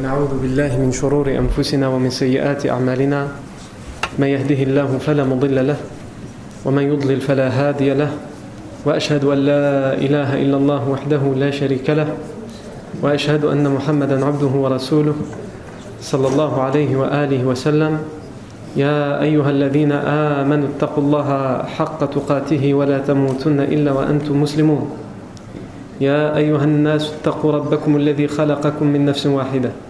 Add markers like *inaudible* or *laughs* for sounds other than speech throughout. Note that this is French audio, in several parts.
ونعوذ بالله من شرور أنفسنا ومن سيئات أعمالنا. من يهده الله فلا مضل له ومن يضلل فلا هادي له وأشهد أن لا إله إلا الله وحده لا شريك له وأشهد أن محمدا عبده ورسوله صلى الله عليه وآله وسلم. يا أيها الذين آمنوا اتقوا الله حق تقاته ولا تموتن إلا وأنتم مسلمون. يا أيها الناس اتقوا ربكم الذي خلقكم من نفس واحدة.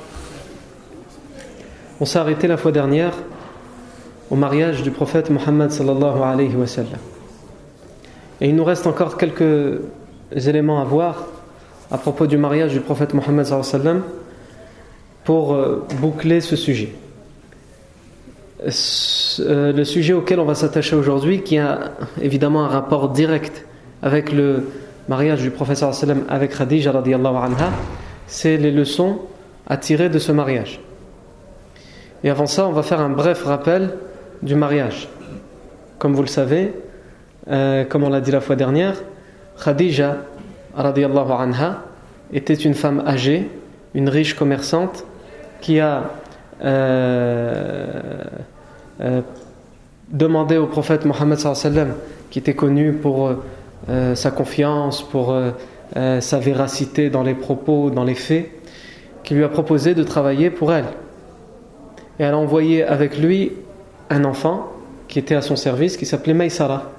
On s'est arrêté la fois dernière au mariage du prophète Mohammed sallallahu alayhi wa. Et il nous reste encore quelques éléments à voir à propos du mariage du prophète Mohammed sallallahu alayhi wa pour boucler ce sujet. Le sujet auquel on va s'attacher aujourd'hui, qui a évidemment un rapport direct avec le mariage du prophète sallallahu sallam avec Khadija anha, c'est les leçons à tirer de ce mariage. Et avant ça, on va faire un bref rappel du mariage. Comme vous le savez, euh, comme on l'a dit la fois dernière, Khadija anha était une femme âgée, une riche commerçante qui a euh, euh, demandé au prophète Mohammed qui était connu pour sa confiance, pour sa véracité dans les propos, dans les faits, qui lui a proposé de travailler pour elle et elle a envoyé avec lui un enfant qui était à son service, qui s'appelait Maïsara.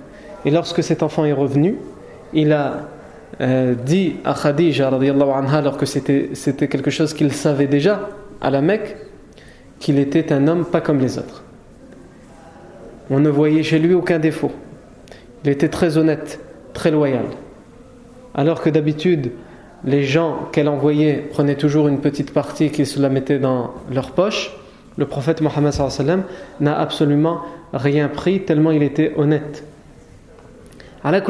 Et lorsque cet enfant est revenu, il a euh, dit à Khadija, anha, alors que c'était quelque chose qu'il savait déjà à la Mecque, qu'il était un homme pas comme les autres. On ne voyait chez lui aucun défaut. Il était très honnête, très loyal. Alors que d'habitude, les gens qu'elle envoyait prenaient toujours une petite partie qu'ils se la mettaient dans leur poche le prophète Mohammed n'a absolument rien pris tellement il était honnête. La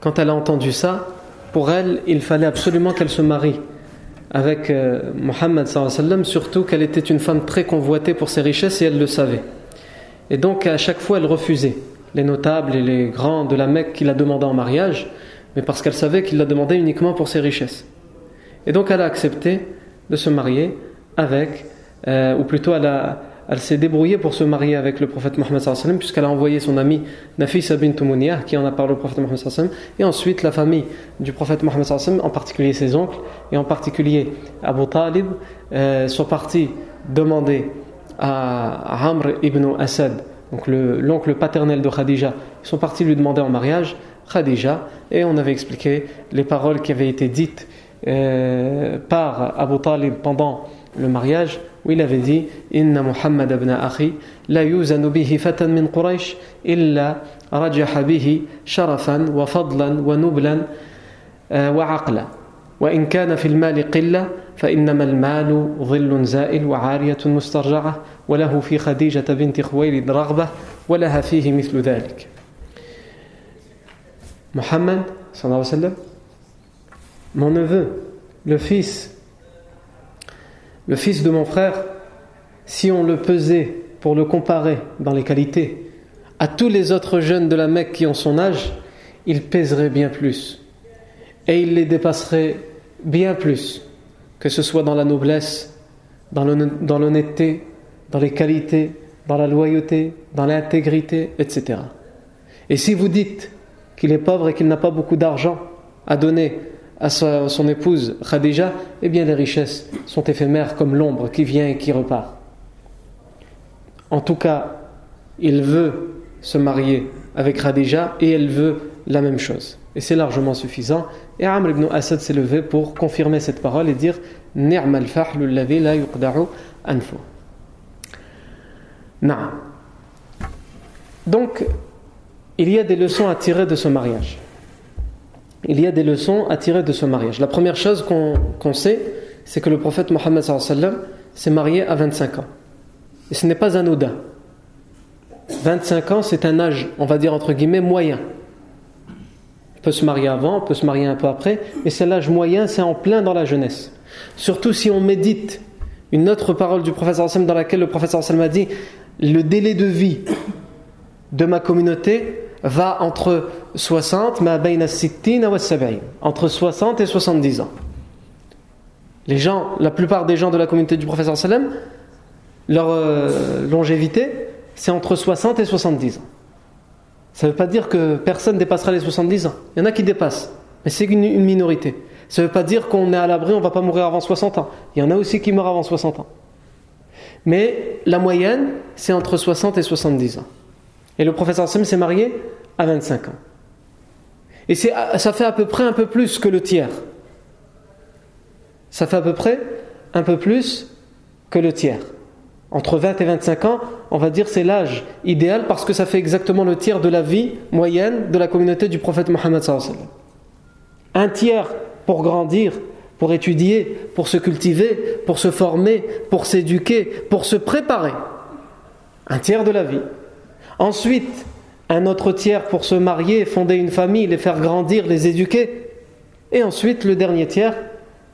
quand elle a entendu ça, pour elle, il fallait absolument qu'elle se marie avec euh, Mohammed surtout qu'elle était une femme très convoitée pour ses richesses et elle le savait. Et donc à chaque fois, elle refusait les notables et les grands de la Mecque qui la demandaient en mariage, mais parce qu'elle savait qu'il la demandait uniquement pour ses richesses. Et donc elle a accepté de se marier avec euh, ou plutôt elle, s'est débrouillée pour se marier avec le prophète Mohammed puisqu'elle a envoyé son amie Nafisa bint Muniyah qui en a parlé au prophète Mohammed et ensuite la famille du prophète Mohammed en particulier ses oncles et en particulier Abu Talib euh, sont partis demander à Amr ibn Asad donc l'oncle paternel de Khadija ils sont partis lui demander en mariage Khadija et on avait expliqué les paroles qui avaient été dites euh, par Abu Talib pendant le mariage où il avait dit Inna Muhammad ibn Akhi la yuzanu bihi fatan min Quraysh illa rajaha bihi sharafan wa fadlan wa nublan wa aqla وإن كان في المال قلة فإنما المال ظل زائل وعارية مسترجعة وله في خديجة بنت خويلد رغبة ولها فيه مثل ذلك Muhammad صلى الله عليه وسلم mon neveu le fils Le fils de mon frère, si on le pesait pour le comparer dans les qualités à tous les autres jeunes de la Mecque qui ont son âge, il pèserait bien plus. Et il les dépasserait bien plus, que ce soit dans la noblesse, dans l'honnêteté, dans les qualités, dans la loyauté, dans l'intégrité, etc. Et si vous dites qu'il est pauvre et qu'il n'a pas beaucoup d'argent à donner à son épouse Khadija, eh bien les richesses sont éphémères comme l'ombre qui vient et qui repart. En tout cas, il veut se marier avec Khadija et elle veut la même chose. Et c'est largement suffisant. Et Amr ibn Asad s'est levé pour confirmer cette parole et dire Ni'mal la yuqda'u anfu. Donc, il y a des leçons à tirer de ce mariage il y a des leçons à tirer de ce mariage. La première chose qu'on sait, c'est que le prophète Mohammed s'est marié à 25 ans. Et ce n'est pas anodin. 25 ans, c'est un âge, on va dire entre guillemets, moyen. On peut se marier avant, on peut se marier un peu après, mais c'est l'âge moyen, c'est en plein dans la jeunesse. Surtout si on médite une autre parole du prophète dans laquelle le prophète a dit le délai de vie de ma communauté va entre 60 entre 60 et 70 ans. Les gens, la plupart des gens de la communauté du prophète sallam, leur euh, longévité, c'est entre 60 et 70 ans. Ça ne veut pas dire que personne dépassera les 70 ans. Il y en a qui dépassent, mais c'est une, une, minorité. Ça ne veut pas dire qu'on est à l'abri, on ne va pas mourir avant 60 ans. Il y en a aussi qui meurent avant 60 ans. Mais la moyenne, c'est entre 60 et 70 ans. Et le professeur Sam s'est marié à 25 ans. Et ça fait à peu près un peu plus que le tiers. Ça fait à peu près un peu plus que le tiers. Entre 20 et 25 ans, on va dire c'est l'âge idéal parce que ça fait exactement le tiers de la vie moyenne de la communauté du prophète Mohammed. Un tiers pour grandir, pour étudier, pour se cultiver, pour se former, pour s'éduquer, pour se préparer. Un tiers de la vie. Ensuite, un autre tiers pour se marier, fonder une famille, les faire grandir, les éduquer. Et ensuite, le dernier tiers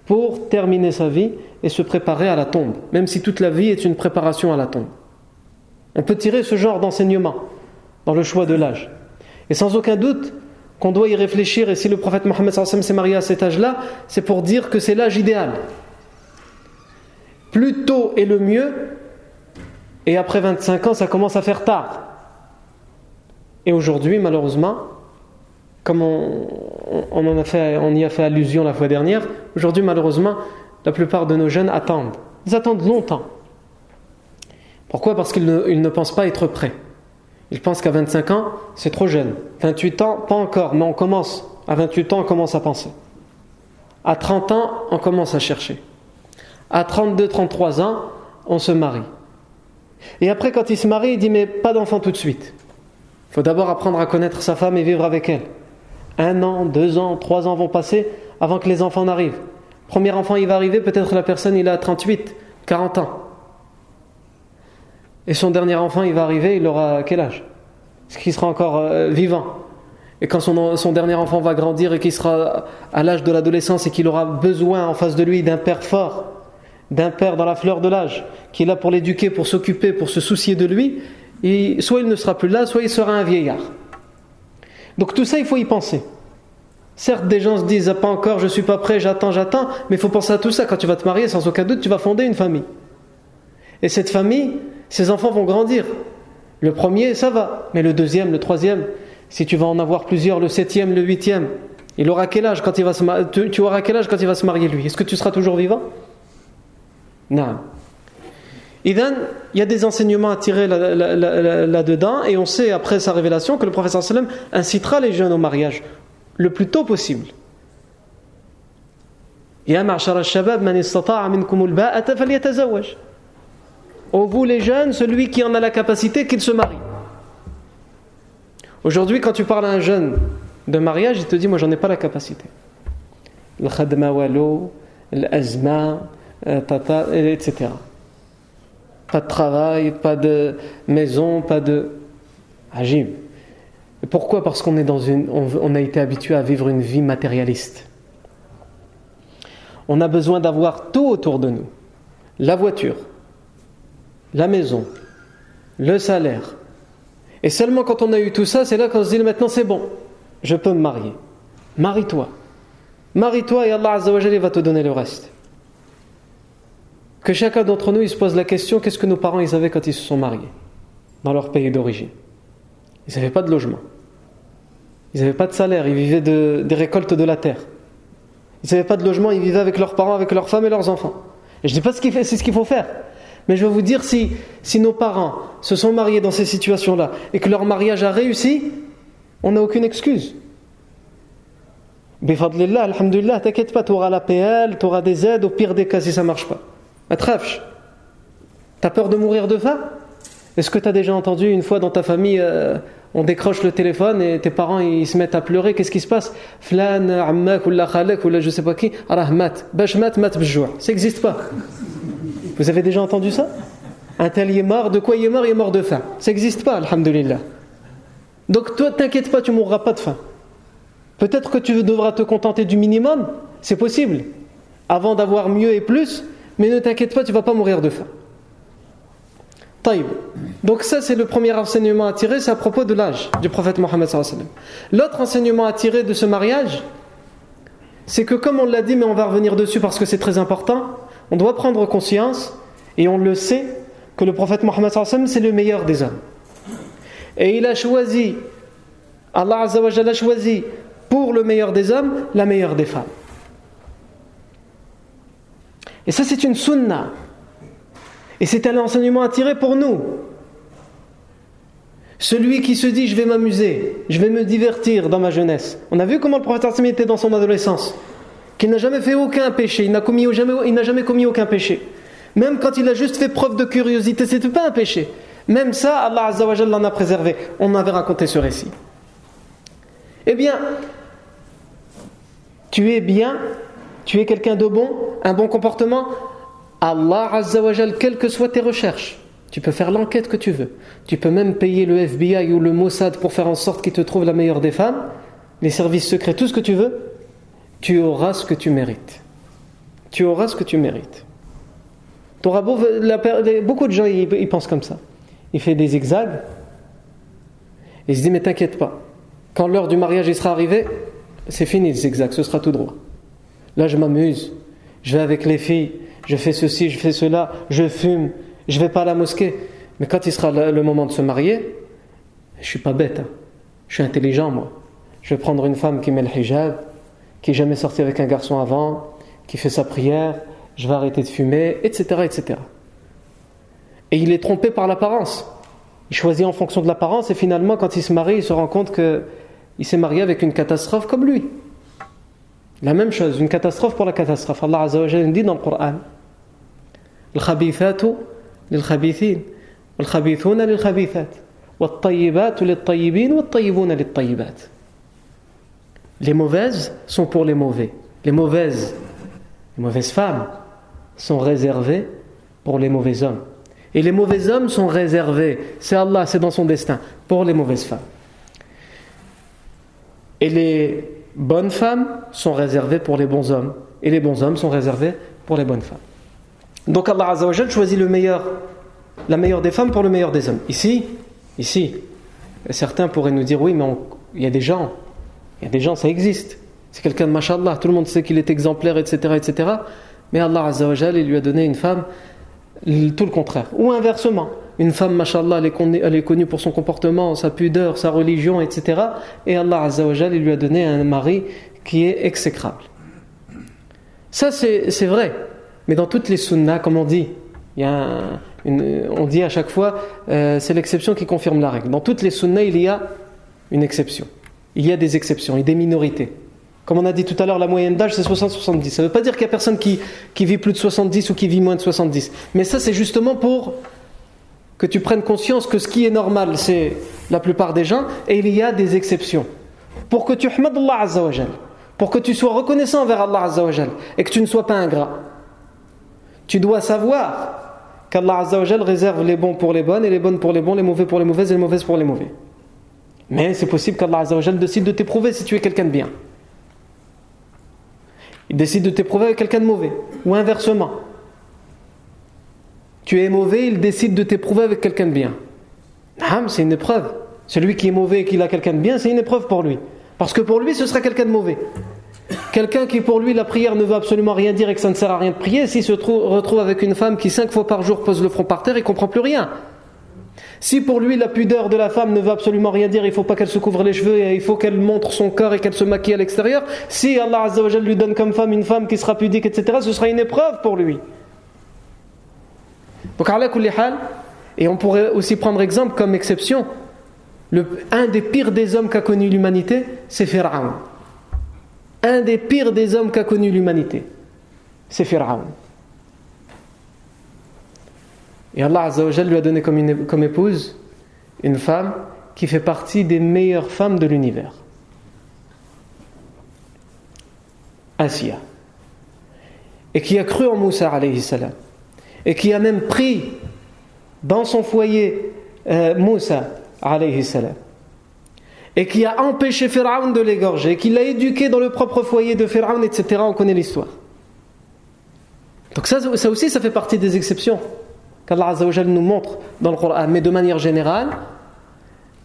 pour terminer sa vie et se préparer à la tombe, même si toute la vie est une préparation à la tombe. On peut tirer ce genre d'enseignement dans le choix de l'âge. Et sans aucun doute qu'on doit y réfléchir, et si le prophète Mohammed s'est marié à cet âge-là, c'est pour dire que c'est l'âge idéal. Plus tôt est le mieux, et après 25 ans, ça commence à faire tard. Et aujourd'hui, malheureusement, comme on, y a fait allusion la fois dernière, aujourd'hui malheureusement, la plupart de nos jeunes attendent. Ils attendent longtemps. Pourquoi? Parce qu'ils ne, pensent pas être prêts. Ils pensent qu'à 25 ans, c'est trop jeune. 28 ans, pas encore, mais on commence. À 28 ans, on commence à penser. À 30 ans, on commence à chercher. À 32, 33 ans, on se marie. Et après, quand il se marie, il dit Mais pas d'enfant tout de suite. Faut d'abord apprendre à connaître sa femme et vivre avec elle. Un an, deux ans, trois ans vont passer avant que les enfants n'arrivent. Premier enfant, il va arriver, peut-être la personne, il a 38, 40 ans. Et son dernier enfant, il va arriver, il aura quel âge? Est-ce qu'il sera encore euh, vivant? Et quand son, son, dernier enfant va grandir et qu'il sera à l'âge de l'adolescence et qu'il aura besoin en face de lui d'un père fort, d'un père dans la fleur de l'âge, qui est là pour l'éduquer, pour s'occuper, pour se soucier de lui, soit il ne sera plus là, soit il sera un vieillard. Donc tout ça, il faut y penser. Certes, des gens se disent ah, pas encore, je suis pas prêt, j'attends, j'attends, mais il faut penser à tout ça. Quand tu vas te marier, sans aucun doute, tu vas fonder une famille. Et cette famille, ses enfants vont grandir. Le premier, ça va, mais le deuxième, le troisième, si tu vas en avoir plusieurs, le septième, le huitième, il aura quel âge quand il va se marier tu, auras quel âge quand il va se marier lui? Est-ce que tu seras toujours vivant? Non. Il y a des enseignements à tirer là-dedans, et on sait après sa révélation que le professeur sallam incitera les jeunes au mariage le plus tôt possible. Ô vous les jeunes, celui qui en a la capacité, qu'il se marie. Aujourd'hui, quand tu parles à un jeune de mariage, il te dit Moi, j'en ai pas la capacité. Le khadma l'azma, euh, etc. Pas de travail, pas de maison, pas de. Ajib. Pourquoi? Parce qu'on est dans une, on, a été habitué à vivre une vie matérialiste. On a besoin d'avoir tout autour de nous la voiture, la maison, le salaire. Et seulement quand on a eu tout ça, c'est là qu'on se dit maintenant c'est bon, je peux me marier. Marie-toi. Marie-toi et Allah Azzawajal va te donner le reste. Que chacun d'entre nous il se pose la question qu'est-ce que nos parents ils avaient quand ils se sont mariés dans leur pays d'origine? Ils n'avaient pas de logement. Ils n'avaient pas de salaire, ils vivaient des récoltes de la terre. Ils n'avaient pas de logement, ils vivaient avec leurs parents, avec leurs femmes et leurs enfants. Et je ne dis pas ce qu'il faut faire. Mais je vais vous dire, si, nos parents se sont mariés dans ces situations-là et que leur mariage a réussi, on n'a aucune excuse. Bifadlillah, alhamdulillah, t'inquiète pas, tu auras la PL, tu auras des aides, au pire des cas si ça ne marche pas. Tu T'as peur de mourir de faim? Est-ce que tu as déjà entendu une fois dans ta famille euh, on décroche le téléphone et tes parents ils se mettent à pleurer, qu'est-ce qui se passe? Flan, ammak, ou la khalek, ou la je sais pas qui, rahmat, bashmat, mat, bjour. Ça n'existe pas. Vous avez déjà entendu ça? Un tel est mort, de quoi il est mort? Il est mort de faim. Ça n'existe pas, alhamdulillah. Donc toi, t'inquiète pas, tu mourras pas de faim. Peut-être que tu devras te contenter du minimum, c'est possible, avant d'avoir mieux et plus, mais ne t'inquiète pas, tu vas pas mourir de faim. Taïb. Donc ça c'est le premier enseignement à tirer, c'est à propos de l'âge du prophète Mohammed L'autre enseignement à tirer de ce mariage, c'est que comme on l'a dit, mais on va revenir dessus parce que c'est très important, on doit prendre conscience, et on le sait, que le prophète Mohammed c'est le meilleur des hommes. Et il a choisi, Allah a choisi pour le meilleur des hommes, la meilleure des femmes. Et ça c'est une sunna. Et c'est un enseignement à tirer pour nous. Celui qui se dit je vais m'amuser, je vais me divertir dans ma jeunesse. On a vu comment le prophète était dans son adolescence. Qu'il n'a jamais fait aucun péché, il n'a jamais, commis aucun péché. Même quand il a juste fait preuve de curiosité, c'était pas un péché. Même ça, Allah Azzawajal l'en a préservé. On avait raconté ce récit. Eh bien, tu es bien, tu es quelqu'un de bon, un bon comportement, Allah Azzawajal, quelles que soient tes recherches, tu peux faire l'enquête que tu veux. Tu peux même payer le FBI ou le Mossad pour faire en sorte qu'il te trouve la meilleure des femmes, les services secrets, tout ce que tu veux. Tu auras ce que tu mérites. Tu auras ce que tu mérites. beaucoup de gens ils pensent comme ça il fait des zigzags. Et il se dit, mais t'inquiète pas, quand l'heure du mariage il sera arrivée, c'est fini le zigzag, ce sera tout droit. Là, je m'amuse, je vais avec les filles, je fais ceci, je fais cela, je fume, je vais pas à la mosquée. Mais quand il sera le moment de se marier, je suis pas bête, hein. je suis intelligent moi. Je vais prendre une femme qui met le hijab, qui n'est jamais sortie avec un garçon avant, qui fait sa prière, je vais arrêter de fumer, etc. etc. Et il est trompé par l'apparence. Il choisit en fonction de l'apparence et finalement, quand il se marie, il se rend compte qu'il s'est marié avec une catastrophe comme lui. La même chose, une catastrophe pour la catastrophe. Allah Azza wa dit dans le Coran الخبيثات للخبيثين والخبيثون للخبيثات والطيبات للطيبين والطيبون للطيبات Les mauvaises sont pour les mauvais. Les mauvaises, les mauvaises femmes sont réservées pour les mauvais hommes. Et les mauvais hommes sont réservés, c'est Allah, c'est dans son destin, pour les mauvaises femmes. Et les bonnes femmes sont réservées pour les bons hommes. Et les bons hommes sont réservés pour les bonnes femmes. Donc Allah Azzawajal choisit le meilleur, la meilleure des femmes pour le meilleur des hommes. Ici, ici, certains pourraient nous dire oui, mais il y a des gens, il y a des gens, ça existe. C'est quelqu'un de mashallah, tout le monde sait qu'il est exemplaire, etc., etc. Mais Allah Azzawajal, il lui a donné une femme tout le contraire. Ou inversement, une femme, mashallah, elle est, connue, elle est connue pour son comportement, sa pudeur, sa religion, etc. Et Allah Azzawajal, il lui a donné un mari qui est exécrable. Ça, c'est vrai. Mais dans toutes les sunnas, comme on dit, on dit à chaque fois, euh, c'est l'exception qui confirme la règle. Dans toutes les sunnas, il y a une exception. Il y a des exceptions et des minorités. Comme on a dit tout à l'heure, la moyenne d'âge c'est 60-70. Ça ne veut pas dire qu'il n'y a personne qui vit plus de 70 ou qui vit moins de 70. Mais ça c'est justement pour que tu prennes conscience que ce qui est normal c'est la plupart des gens et il y a des exceptions. Pour que tu hamad Allah Azzawajal, pour que tu sois reconnaissant envers Allah Azzawajal et que tu ne sois pas ingrat. Tu dois savoir qu'Allah Azzawajal réserve les bons pour les bonnes et les bonnes pour les bons, les mauvais pour les mauvaises et les mauvaises pour les mauvais. Mais c'est possible qu'Allah Azzawajal décide de t'éprouver si tu es quelqu'un de bien. Il décide de t'éprouver avec quelqu'un de mauvais. Ou inversement. Tu es mauvais, il décide de t'éprouver avec quelqu'un de bien. C'est une épreuve. Celui qui est mauvais et qui a quelqu'un de bien, c'est une épreuve pour lui. Parce que pour lui, ce sera quelqu'un de mauvais. Quelqu'un qui pour lui la prière ne veut absolument rien dire et que ça ne sert à rien de prier, s'il se retrouve avec une femme qui cinq fois par jour pose le front par terre, il comprend plus rien. Si pour lui la pudeur de la femme ne veut absolument rien dire, il faut pas qu'elle se couvre les cheveux et il faut qu'elle montre son corps et qu'elle se maquille à l'extérieur, si Allah lui donne comme femme une femme qui sera pudique, etc., ce sera une épreuve pour lui. Donc, et on pourrait aussi prendre exemple comme exception, le, un des pires des hommes qu'a connu l'humanité, c'est Pharaon. Un des pires des hommes qu'a connu l'humanité, c'est Pharaon. Et Allah Azzawajal lui a donné comme, épouse une femme qui fait partie des meilleures femmes de l'univers. Asiya. Et qui a cru en Moussa alayhi salam. Et qui a même pris dans son foyer euh, Moussa. Et qui a empêché Pharaon de l'égorger, qui l'a éduqué dans le propre foyer de Pharaon, etc. On connaît l'histoire. Donc ça, ça aussi, ça fait partie des exceptions qu'Allah nous montre dans le Coran. Mais de manière générale,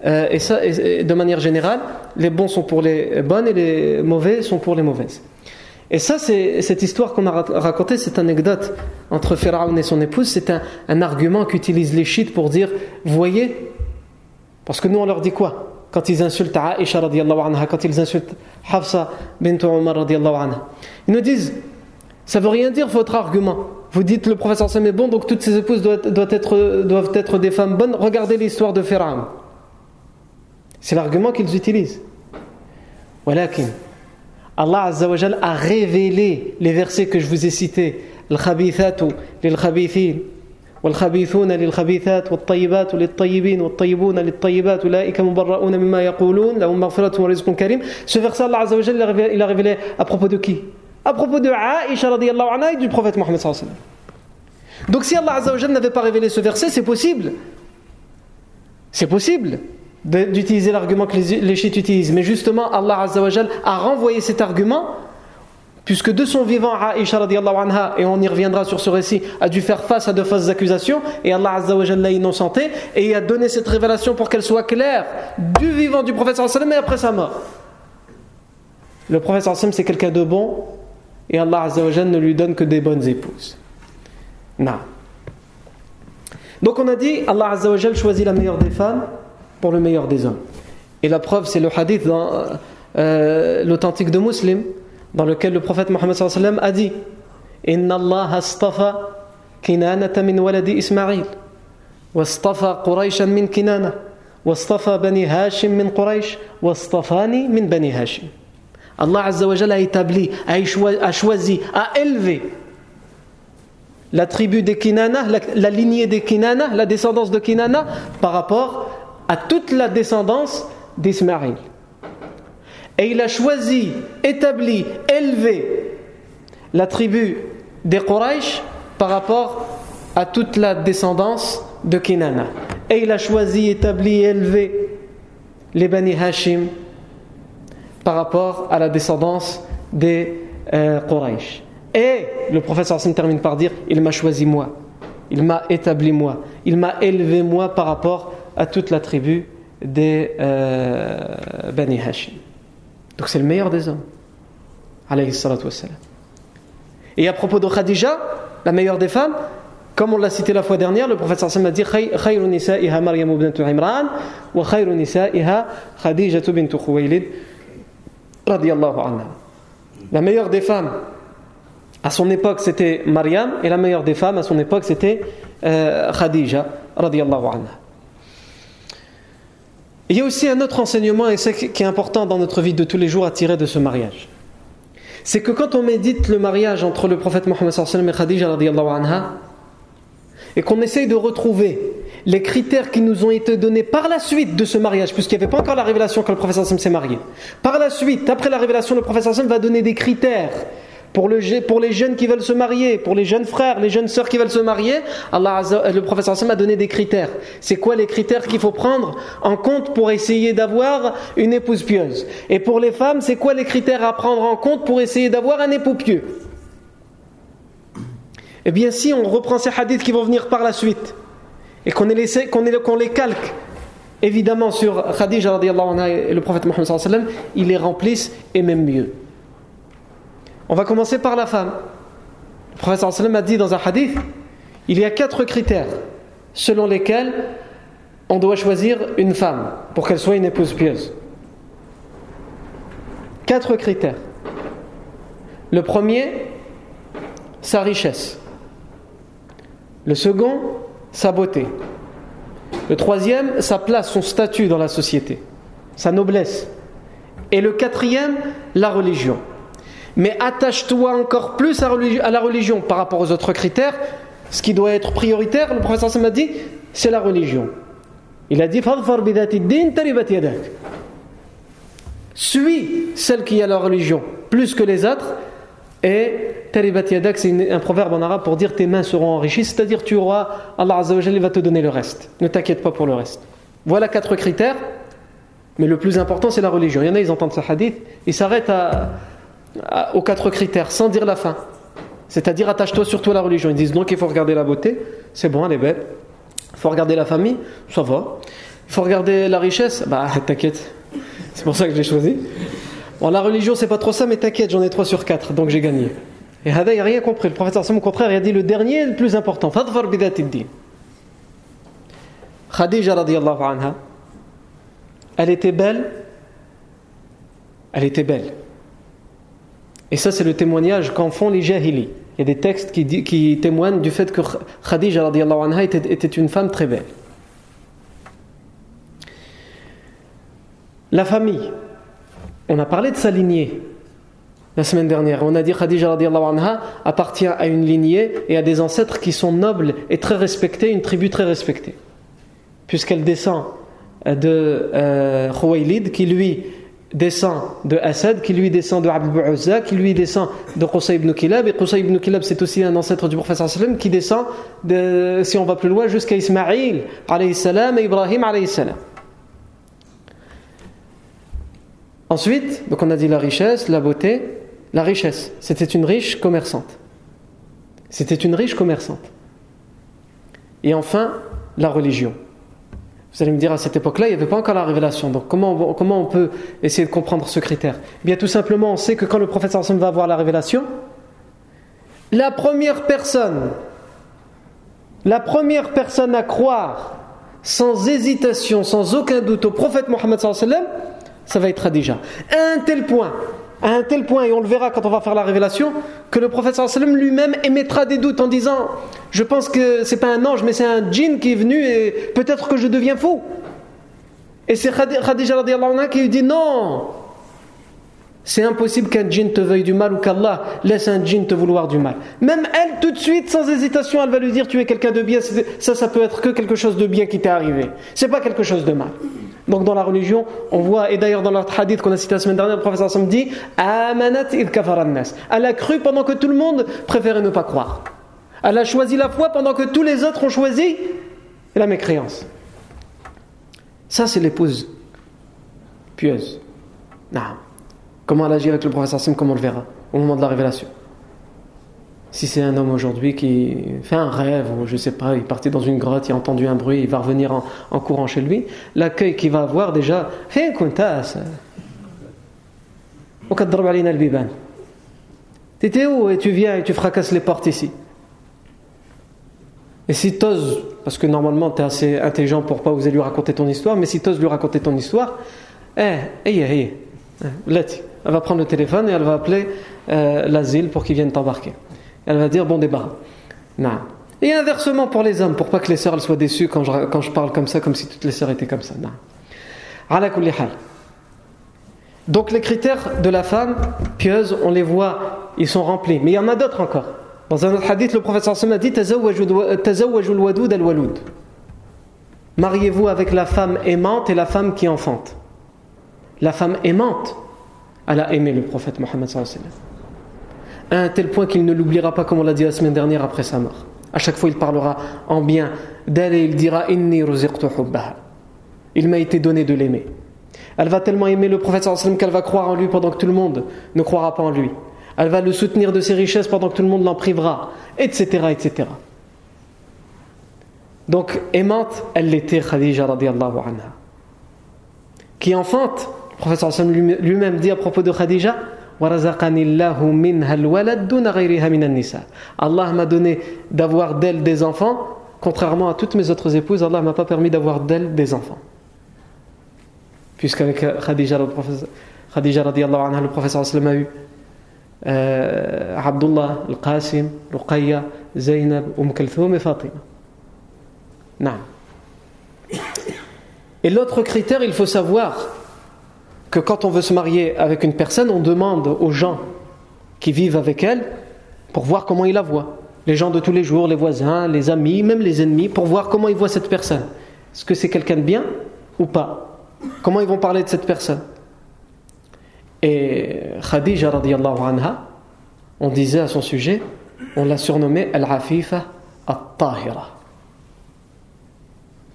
euh, et, ça, de manière générale, les bons sont pour les bonnes et les mauvais sont pour les mauvaises. Et ça, c'est cette histoire qu'on a racontée, cette anecdote entre Pharaon et son épouse, c'est un, argument qu'utilisent les chiites pour dire, voyez, parce que nous on leur dit quoi? Quand ils insultent Aisha anha, quand ils insultent Hafsa bint Umar anha, ils nous disent, ça veut rien dire votre argument. Vous dites le professeur Sam est bon, donc toutes ses épouses doivent, être, doivent être des femmes bonnes. Regardez l'histoire de Pharaon. C'est l'argument qu'ils utilisent. Walakin, Allah Azza a révélé les versets que je vous ai cités. الخبيثات للخبيثين والخبيثون للخبيثات والطيبات للطيبين والطيبون للطيبات أولئك مبرؤون مما يقولون لهم مغفرة ورزق كريم Ce verset Allah Azza il a révélé à propos de qui À propos de Aïcha radiallahu anha et du prophète Mohammed sallallahu alayhi wa sallam. Donc si Allah Azza n'avait pas révélé ce verset, c'est possible. C'est possible d'utiliser l'argument que les, chiites utilisent. Mais justement, Allah a renvoyé cet argument, puisque de son vivant, Aisha anha, et on y reviendra sur ce récit, a dû faire face à de fausses accusations, et Allah l'a innocenté, et a donné cette révélation pour qu'elle soit claire du vivant du prophète sallam et après sa mort. Le prophète sallam c'est quelqu'un de bon, et Allah ne lui donne que des bonnes épouses. Non. Donc on a dit, Allah choisit la meilleure des femmes, pour le meilleur des hommes. Et la preuve, c'est le hadith dans euh, l'authentique de Muslim, dans lequel le prophète Mohammed a dit Inna Allah astafa kinanata min waladi Ismail, wastafa Quraishan min kinana, wastafa bani Hashim min Quraish, wastafani min bani Hashim. Allah Azza wa a établi, a choisi, a élevé la tribu des Kinana, la, la lignée des Kinana, la descendance de Kinana, par rapport à toute la descendance d'Ismaïl. Et il a choisi, établi, élevé la tribu des Quraysh par rapport à toute la descendance de Kinana. Et il a choisi, établi, élevé les Bani Hashim par rapport à la descendance des euh. Et le professeur Hassan termine par dire Il m'a choisi moi, il m'a établi moi, il m'a élevé moi par rapport à toute la tribu des euh, Bani Hashim. Donc c'est le meilleur des hommes. Et à propos de Khadija, la meilleure des femmes, comme on l'a cité la fois dernière, le prophète sallam a dit Imran wa Khadija. La meilleure des femmes à son époque c'était Maryam et la meilleure des femmes à son époque c'était euh, Khadija radiyallahu anha. Il y a aussi un autre enseignement, et c'est qui est important dans notre vie de tous les jours à tirer de ce mariage. C'est que quand on médite le mariage entre le prophète Mohammed et Khadija anha, et qu'on essaye de retrouver les critères qui nous ont été donnés par la suite de ce mariage, puisqu'il n'y avait pas encore la révélation quand le prophète s'est marié. Par la suite, après la révélation, le prophète va donner des critères pour, le, pour, les jeunes qui veulent se marier, pour les jeunes frères, les jeunes sœurs qui veulent se marier, Allah le professeur a donné des critères. C'est quoi les critères qu'il faut prendre en compte pour essayer d'avoir une épouse pieuse? Et pour les femmes, c'est quoi les critères à prendre en compte pour essayer d'avoir un époux pieux? Eh bien, si on reprend ces hadiths qui vont venir par la suite et qu'on qu'on les calque évidemment sur Khadija et le prophète Mohammed, ils les remplissent et même mieux. On va commencer par la femme. Le professeur sallam a dit dans un hadith il y a quatre critères selon lesquels on doit choisir une femme pour qu'elle soit une épouse pieuse. Quatre critères. Le premier, sa richesse. Le second, sa beauté. Le troisième, sa place, son statut dans la société, sa noblesse. Et le quatrième, la religion mais attache-toi encore plus à la religion par rapport aux autres critères. Ce qui doit être prioritaire, le professeur m'a dit, c'est la religion. Il a dit Suis celle qui a la religion plus que les autres. Et taribat yadak, c'est un proverbe en arabe pour dire tes mains seront enrichies, c'est-à-dire tu auras, Allah Azzawajal va te donner le reste. Ne t'inquiète pas pour le reste. Voilà quatre critères, mais le plus important c'est la religion. Il y en a, ils entendent ce hadith, ils s'arrêtent aux quatre critères sans dire la fin. C'est-à-dire attache-toi surtout à la religion. Ils disent donc il faut regarder la beauté, c'est bon, elle est belle. Il faut regarder la famille, ça va. Il faut regarder la richesse, bah *laughs* t'inquiète, c'est pour ça que je l'ai choisi. Bon, la religion c'est pas trop ça, mais t'inquiète, j'en ai trois sur quatre, donc j'ai gagné. Et Hada, il n'a rien compris. Le prophète, au contraire, il a dit le dernier le plus important. Fadfar bidatiddin. Khadija anha, elle était belle, elle était belle. Et ça, c'est le témoignage qu'en font les jahili. Il y a des textes qui, témoignent du fait que Khadija anha était, était une femme très belle. La famille, on a parlé de sa lignée la semaine dernière. On a dit Khadija anha appartient à une lignée et à des ancêtres qui sont nobles et très respectés, une tribu très respectée. Puisqu'elle descend de euh, qui lui descend de Asad, qui lui descend de Abd Uzza, qui lui descend de Qusay ibn Kilab. Et Qusay ibn Kilab, c'est aussi un ancêtre du prophète qui descend, de, si on va plus loin, jusqu'à Ismaïl salam et Ibrahim salam. Ensuite, donc on a dit la richesse, la beauté, la richesse. C'était une riche commerçante. C'était une riche commerçante. Et enfin, la religion. Vous allez me dire, à cette époque-là, il n'y avait pas encore la révélation. Donc comment on, comment on peut essayer de comprendre ce critère? Eh Bien tout simplement, on sait que quand le prophète va avoir la révélation, la première personne, la première personne à croire sans hésitation, sans aucun doute au prophète Mohammed ça va être Khadija. À un tel point à un tel point, et on le verra quand on va faire la révélation, que le prophète sallam lui-même émettra des doutes en disant Je pense que c'est pas un ange, mais c'est un djinn qui est venu et peut-être que je deviens fou. Et c'est Khadija qui lui dit Non c'est impossible qu'un djinn te veuille du mal ou qu'Allah laisse un djinn te vouloir du mal. Même elle, tout de suite, sans hésitation, elle va lui dire Tu es quelqu'un de bien. Ça, ça peut être que quelque chose de bien qui t'est arrivé. C'est pas quelque chose de mal. Donc dans la religion, on voit, et d'ailleurs dans l'autre hadith qu'on a cité la semaine dernière, le professeur Sam dit Amanat Elle a cru pendant que tout le monde préférait ne pas croire. Elle a choisi la foi pendant que tous les autres ont choisi la mécréance. Ça, c'est l'épouse pieuse. Comment elle agit avec le professeur Sam, comme on le verra au moment de la révélation. Si c'est un homme aujourd'hui qui fait un rêve, ou je sais pas, il partait dans une grotte, il a entendu un bruit, il va revenir en, courant chez lui, l'accueil qu'il va avoir déjà, fais un T'étais où et tu viens et tu fracasses les portes ici. Et si t'oses, parce que normalement tu es assez intelligent pour pas oser lui raconter ton histoire, mais si t'oses lui raconter ton histoire, eh, eh, eh, eh, elle va prendre le téléphone et elle va appeler euh, l'asile pour qu'il vienne t'embarquer elle va dire bon débat. Non. Et inversement pour les hommes, pour pas que les sœurs soient déçues quand je, parle comme ça, comme si toutes les sœurs étaient comme ça. Donc les critères de la femme pieuse, on les voit, ils sont remplis. Mais il y en a d'autres encore. Dans un autre hadith, le professeur a dit Mariez-vous avec la femme aimante et la femme qui enfante. La femme aimante, elle a aimé le prophète Mohammed sallallahu à un tel point qu'il ne l'oubliera pas comme on l'a dit la semaine dernière après sa mort. À chaque fois il parlera en bien d'elle et il dira Inni Il m'a été donné de l'aimer. Elle va tellement aimer le prophète qu'elle va croire en lui pendant que tout le monde ne croira pas en lui. Elle va le soutenir de ses richesses pendant que tout le monde l'en privera, etc., etc. Donc, aimante, elle l'était, Khadija radiallahu anha. Qui enfante, le prophète lui-même dit à propos de Khadija Allah m'a donné d'avoir d'elle des enfants, contrairement à toutes mes autres épouses, Allah m'a pas permis d'avoir d'elle des enfants. Puisqu'avec Khadija, le professeur, Khadija anha, le professeur a eu euh, Abdullah, Al-Qasim, Ruqayya, Zainab, Umm Kalthoum et Fatima. Non. Et l'autre critère, il faut savoir que quand on veut se marier avec une personne, on demande aux gens qui vivent avec elle pour voir comment ils la voient. Les gens de tous les jours, les voisins, les amis, même les ennemis, pour voir comment ils voient cette personne. Est-ce que c'est quelqu'un de bien ou pas? Comment ils vont parler de cette personne? Et Khadija radiallahu anha, on disait à son sujet, on l'a surnommée Al-Afifa Al-Tahira.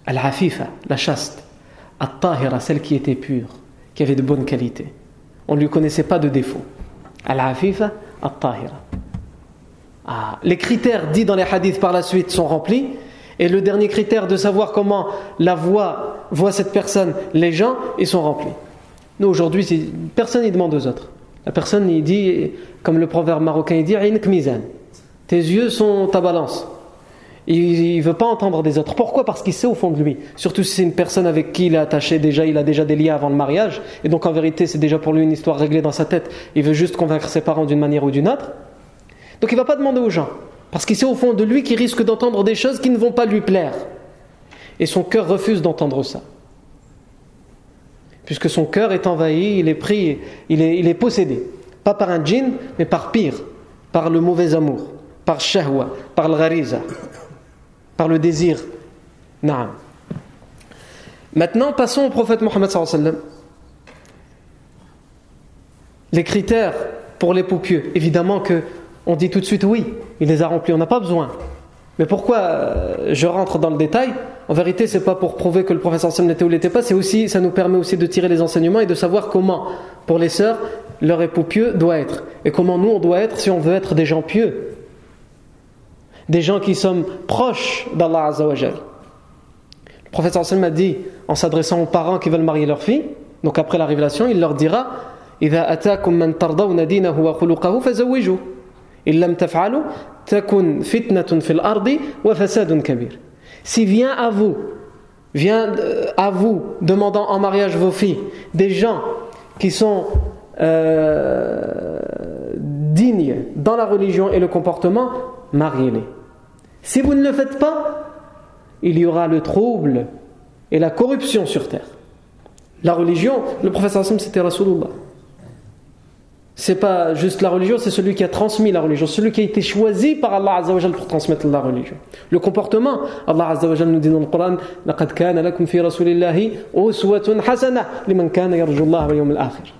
Al-Afifa, la chaste. Al-Tahira, celle qui était pure, qui avait de bonnes qualités. On ne lui connaissait pas de défaut. Al-Afifa Al-Tahira. Ah, les critères dits dans les hadiths par la suite sont remplis. Et le dernier critère de savoir comment la voix voit cette personne, les gens, ils sont remplis. Nous aujourd'hui, personne n'y demande aux autres. La personne il dit, comme le proverbe marocain il dit, tes yeux sont ta balance. Il ne veut pas entendre des autres. Pourquoi? Parce qu'il sait au fond de lui. Surtout si c'est une personne avec qui il est attaché déjà, il a déjà des liens avant le mariage. Et donc en vérité, c'est déjà pour lui une histoire réglée dans sa tête. Il veut juste convaincre ses parents d'une manière ou d'une autre. Donc il ne va pas demander aux gens. Parce qu'il sait au fond de lui qu'il risque d'entendre des choses qui ne vont pas lui plaire. Et son cœur refuse d'entendre ça. Puisque son cœur est envahi, il est pris, il est, il est possédé. Pas par un djinn, mais par pire, par le mauvais amour, par shahwa, par le par le désir. Naam. Maintenant, passons au prophète Mohammed sallallahu Les critères pour les pieux. Évidemment que on dit tout de suite oui, il les a remplis, on n'a pas besoin. Mais pourquoi euh, je rentre dans le détail? En vérité, c'est pas pour prouver que le professeur Sam n'était ou n'était pas, c'est aussi, ça nous permet aussi de tirer les enseignements et de savoir comment, pour les sœurs, leur époux pieux doit être. Et comment nous, on doit être si on veut être des gens pieux Des gens qui sommes proches d'Allah Azzawajal. Le professeur Sam a dit, en s'adressant aux parents qui veulent marier leur fille, donc après la révélation, il leur dira « إذا أتاكم من ترضون دينه وخلقه فزوجوه si vient à vous, vient euh, à vous demandant en mariage vos filles, des gens qui sont euh, dignes dans la religion et le comportement, mariez-les. Si vous ne le faites pas, il y aura le trouble et la corruption sur terre. La religion, le professeur Hassan c'était Rasulullah. C'est pas juste la religion, c'est celui qui a transmis la religion, celui qui a été choisi par Allah Azzawajal pour transmettre la religion. Le comportement, Allah Azzawajal nous dit dans le Coran لَقَدْ كَانَ لَكُمْ فِي رَسُولِ اللَّهِ أُسْوَةٌ حَسَنَةٌ لِمَنْ كَانَ يَرْجُ اللَّهَ وَيَوْمَ الْآخِرِ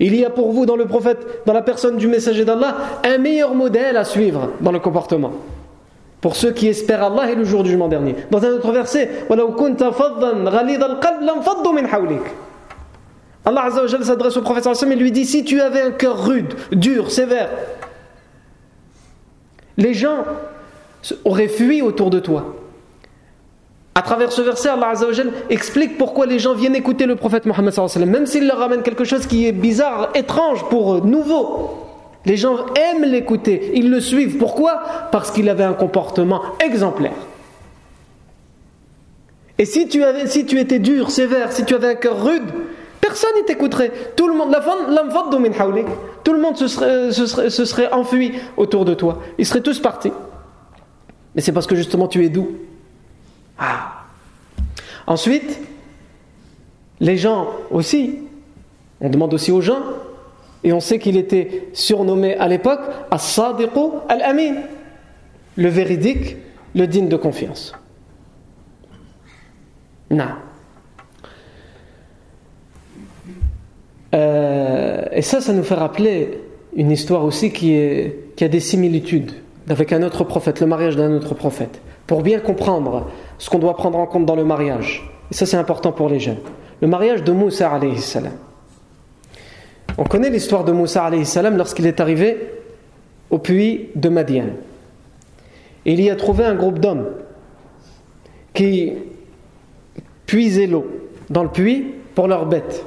il y a pour vous dans le prophète, dans la personne du messager d'Allah, un meilleur modèle à suivre dans le comportement. Pour ceux qui espèrent Allah et le jour du jugement dernier. Dans un autre verset, Allah s'adresse au prophète et lui dit Si tu avais un cœur rude, dur, sévère, les gens auraient fui autour de toi. À travers ce verset, Allah Azzawajal explique pourquoi les gens viennent écouter le prophète Mohammed, même s'il leur ramène quelque chose qui est bizarre, étrange pour eux, nouveau. Les gens aiment l'écouter, ils le suivent. Pourquoi? Parce qu'il avait un comportement exemplaire. Et si tu, avais, si tu étais dur, sévère, si tu avais un cœur rude, Personne ne t'écouterait. Tout le monde, tout le monde se serait, se, serait, se serait enfui autour de toi. Ils seraient tous partis. Mais c'est parce que justement tu es doux. Ah. Ensuite, les gens aussi, on demande aussi aux gens, et on sait qu'il était surnommé à l'époque As-Sadiqu Al-Amin, le véridique, le digne de confiance. Non. Euh, et ça, ça nous fait rappeler une histoire aussi qui, est, qui a des similitudes avec un autre prophète, le mariage d'un autre prophète, pour bien comprendre ce qu'on doit prendre en compte dans le mariage. Et ça, c'est important pour les jeunes. Le mariage de Moussa alayhi salam. On connaît l'histoire de Moussa alayhi salam lorsqu'il est arrivé au puits de Madian. Il y a trouvé un groupe d'hommes qui puisaient l'eau dans le puits pour leurs bêtes.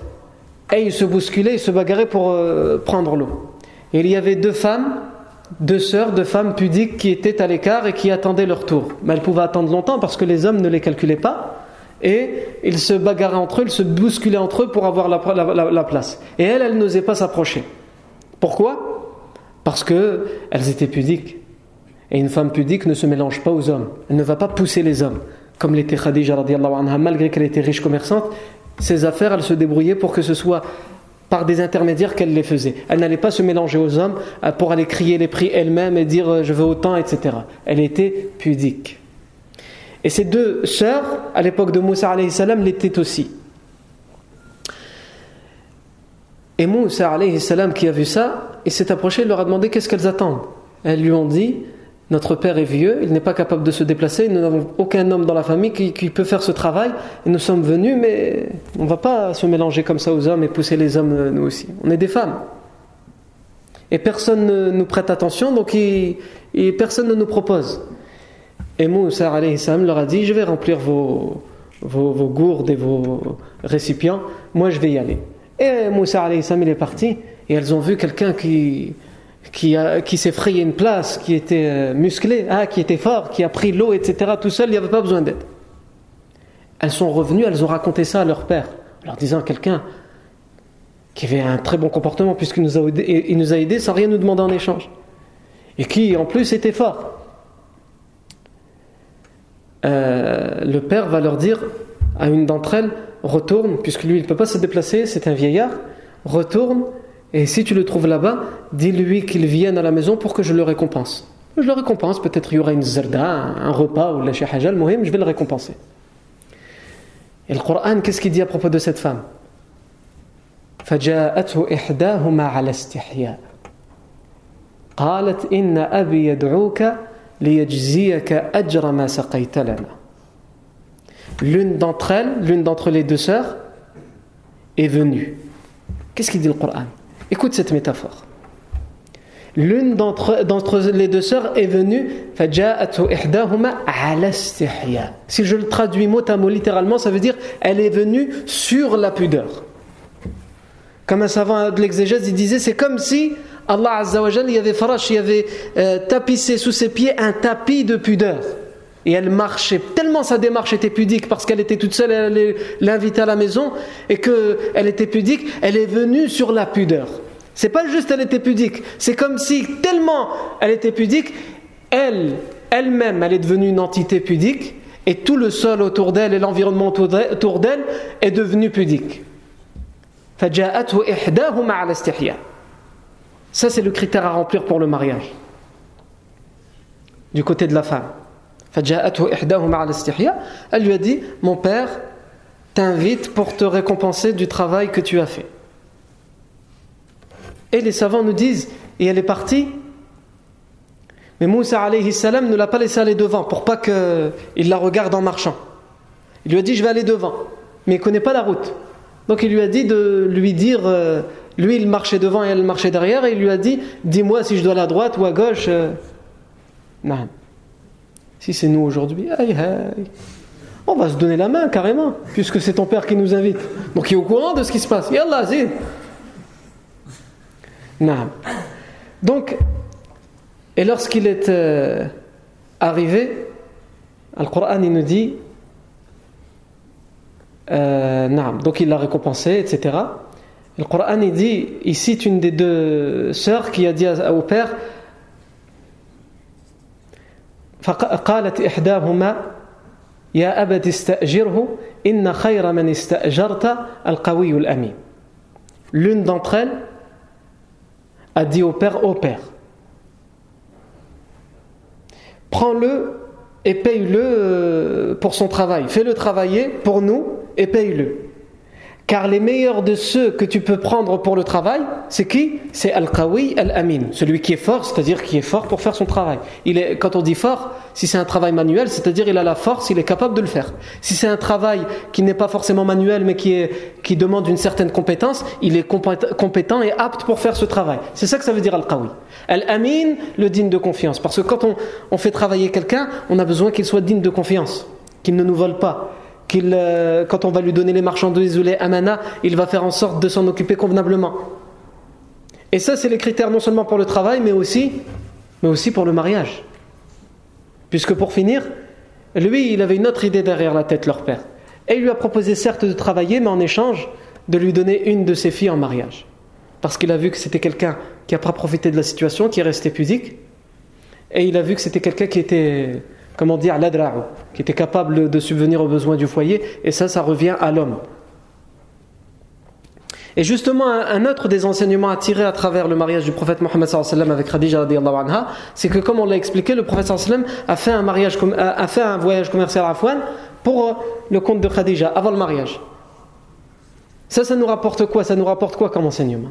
Et ils se bousculaient, ils se bagarraient pour euh, prendre l'eau. Et il y avait deux femmes, deux sœurs, deux femmes pudiques qui étaient à l'écart et qui attendaient leur tour. Mais elles pouvaient attendre longtemps parce que les hommes ne les calculaient pas. Et ils se bagarraient entre eux, ils se bousculaient entre eux pour avoir la, place. Et elles, elles n'osaient pas s'approcher. Pourquoi? Parce que elles étaient pudiques. Et une femme pudique ne se mélange pas aux hommes. Elle ne va pas pousser les hommes. Comme l'était Khadija, malgré qu'elle était riche commerçante, ses affaires, elle se débrouillait pour que ce soit par des intermédiaires qu'elle les faisait. Elle n'allait pas se mélanger aux hommes euh, pour aller crier les prix elle-même et dire euh, je veux autant, etc. Elle était pudique. Et ces deux sœurs, à l'époque de Moussa salam, l'étaient aussi. Et Moussa salam qui a vu ça, il s'est approché, il leur a demandé qu'est-ce qu'elles attendent? Elles lui ont dit Notre père est vieux, il n'est pas capable de se déplacer, nous n'avons aucun homme dans la famille qui, peut faire ce travail, et nous sommes venus, mais on ne va pas se mélanger comme ça aux hommes et pousser les hommes nous aussi. On est des femmes. Et personne ne nous prête attention, donc personne ne nous propose. Et Moussa leur a dit Je vais remplir vos, gourdes et vos récipients, moi je vais y aller. Et Moussa il est parti et elles ont vu quelqu'un qui, qui, s'est frayé une place, qui était euh, musclé, hein, qui était fort, qui a pris l'eau, etc. Tout seul, il n'y avait pas besoin d'aide. Elles sont revenues, elles ont raconté ça à leur père, leur disant quelqu'un qui avait un très bon comportement puisqu'il nous, a aidé, il nous a aidés sans rien nous demander en échange. Et qui en plus était fort. Euh, le père va leur dire à une d'entre elles retourne, puisque lui il ne peut pas se déplacer, c'est un vieillard, retourne, et si tu le trouves là-bas, dis-lui qu'il vienne à la maison pour que je le récompense. Je le récompense, peut-être il y aura une zarda, un repas ou la shahajal, mohim, je vais le récompenser. Et le Coran, qu'est-ce qu'il dit à propos de cette femme فجاءته إحداهما على استحياء قالت إن أبي يدعوك ليجزيك أجر ما سقيت لنا l'une d'entre elles, l'une d'entre les deux sœurs, est venue. Qu'est-ce qu'il dit le Coran Écoute cette métaphore. L'une d'entre les deux sœurs est venue, si je le traduis mot à mot littéralement, ça veut dire elle est venue sur la pudeur. Comme un savant de l'exégèse, il disait c'est comme si Allah Azzawajal, il y avait farash, il y avait euh, tapissé sous ses pieds un tapis de pudeur et elle marchait. Tellement sa démarche était pudique parce qu'elle était toute seule, elle l'invitait à la maison et qu'elle était pudique, elle est venue sur la pudeur. C'est pas juste elle était pudique, c'est comme si tellement elle était pudique, elle, elle-même, elle est devenue une entité pudique et tout le sol autour d'elle et l'environnement autour d'elle est devenu pudique. Ça, c'est le critère à remplir pour le mariage. Du côté de la femme. Elle lui a dit Mon père t'invite pour te récompenser du travail que tu as fait. Et les savants nous disent Et elle est partie. Mais Moussa alayhi salam ne l'a pas laissé aller devant pour pas qu'il la regarde en marchant. Il lui a dit Je vais aller devant. Mais il ne connaît pas la route. Donc il lui a dit de lui dire euh, Lui il marchait devant et elle marchait derrière. Et il lui a dit Dis-moi si je dois aller à droite ou à gauche. Euh. Si c'est nous aujourd'hui, on va se donner la main carrément, puisque c'est ton père qui nous invite. Donc il est au courant de ce qui se passe. Yallah, zid. Donc, et lorsqu'il est euh, arrivé, le Coran il nous dit, euh, donc il l'a récompensé, etc. Le Coran il dit, il cite une des deux sœurs qui a dit au père, فقالت إحداهما يا أبت استأجره إن خير من استأجرت القوي الأمين L'une d'entre elles a dit au père, au père, prends-le et paye-le pour son travail. Fais-le travailler pour nous et paye-le. Car les meilleurs de ceux que tu peux prendre pour le travail, c'est qui? C'est Al-Qawi Al-Amin, celui qui est fort, c'est-à-dire qui est fort pour faire son travail. Il est, quand on dit fort, si c'est un travail manuel, c'est-à-dire il a la force, il est capable de le faire. Si c'est un travail qui n'est pas forcément manuel, mais qui, est, qui demande une certaine compétence, il est compétent et apte pour faire ce travail. C'est ça que ça veut dire Al-Qawi. Al-Amin, le digne de confiance. Parce que quand on, on fait travailler quelqu'un, on a besoin qu'il soit digne de confiance, qu'il ne nous vole pas euh, quand on va lui donner les marchandises ou les amana, il va faire en sorte de s'en occuper convenablement. Et ça, c'est les critères non seulement pour le travail, mais aussi, mais aussi pour le mariage. Puisque pour finir, lui, il avait une autre idée derrière la tête, leur père. Et il lui a proposé certes de travailler, mais en échange de lui donner une de ses filles en mariage. Parce qu'il a vu que c'était quelqu'un qui n'a pas profité de la situation, qui est resté pudique. Et il a vu que c'était quelqu'un qui était comment dire, l'adra'u, qui était capable de subvenir aux besoins du foyer, et ça, ça revient à l'homme. Et justement, un, autre des enseignements à tirer à travers le mariage du prophète Mohammed avec Khadija anha, c'est que comme on l'a expliqué, le prophète a fait un mariage, a fait un voyage commercial à Afouane pour le compte de Khadija avant le mariage. Ça, ça nous rapporte quoi? Ça nous rapporte quoi comme enseignement?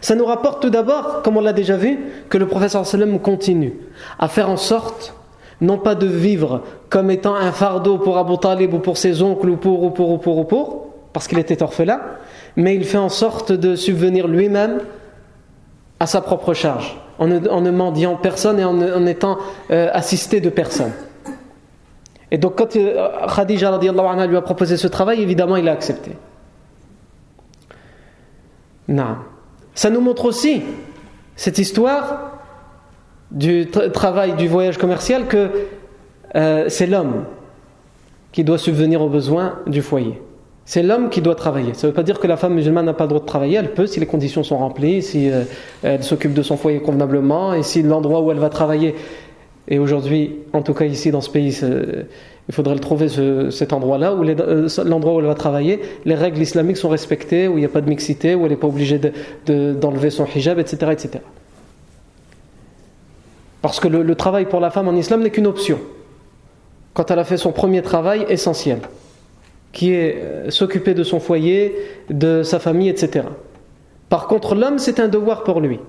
Ça nous rapporte tout d'abord, comme on l'a déjà vu, que le prophète continue à faire en sorte, non pas de vivre comme étant un fardeau pour Abu Talib ou pour ses oncles ou pour ou pour ou pour ou pour, parce qu'il était orphelin, mais il fait en sorte de subvenir lui-même à sa propre charge, en ne, mendiant personne et en, étant euh, assisté de personne. Et donc quand euh, Khadija anha, lui a proposé ce travail, évidemment il a accepté. Non. Ça nous montre aussi cette histoire du travail du voyage commercial que euh, c'est l'homme qui doit subvenir aux besoins du foyer. C'est l'homme qui doit travailler. Ça ne veut pas dire que la femme musulmane n'a pas le droit de travailler. Elle peut si les conditions sont remplies, si euh, elle s'occupe de son foyer convenablement et si l'endroit où elle va travailler. Et aujourd'hui, en tout cas ici dans ce pays, il faudrait le trouver cet endroit-là, où euh, l'endroit où elle va travailler, les règles islamiques sont respectées, où il n'y a pas de mixité, où elle n'est pas obligée d'enlever son hijab, etc., etc. Parce que le, travail pour la femme en islam n'est qu'une option. Quand elle a fait son premier travail essentiel, qui est euh, s'occuper de son foyer, de sa famille, etc. Par contre, l'homme, c'est un devoir pour lui.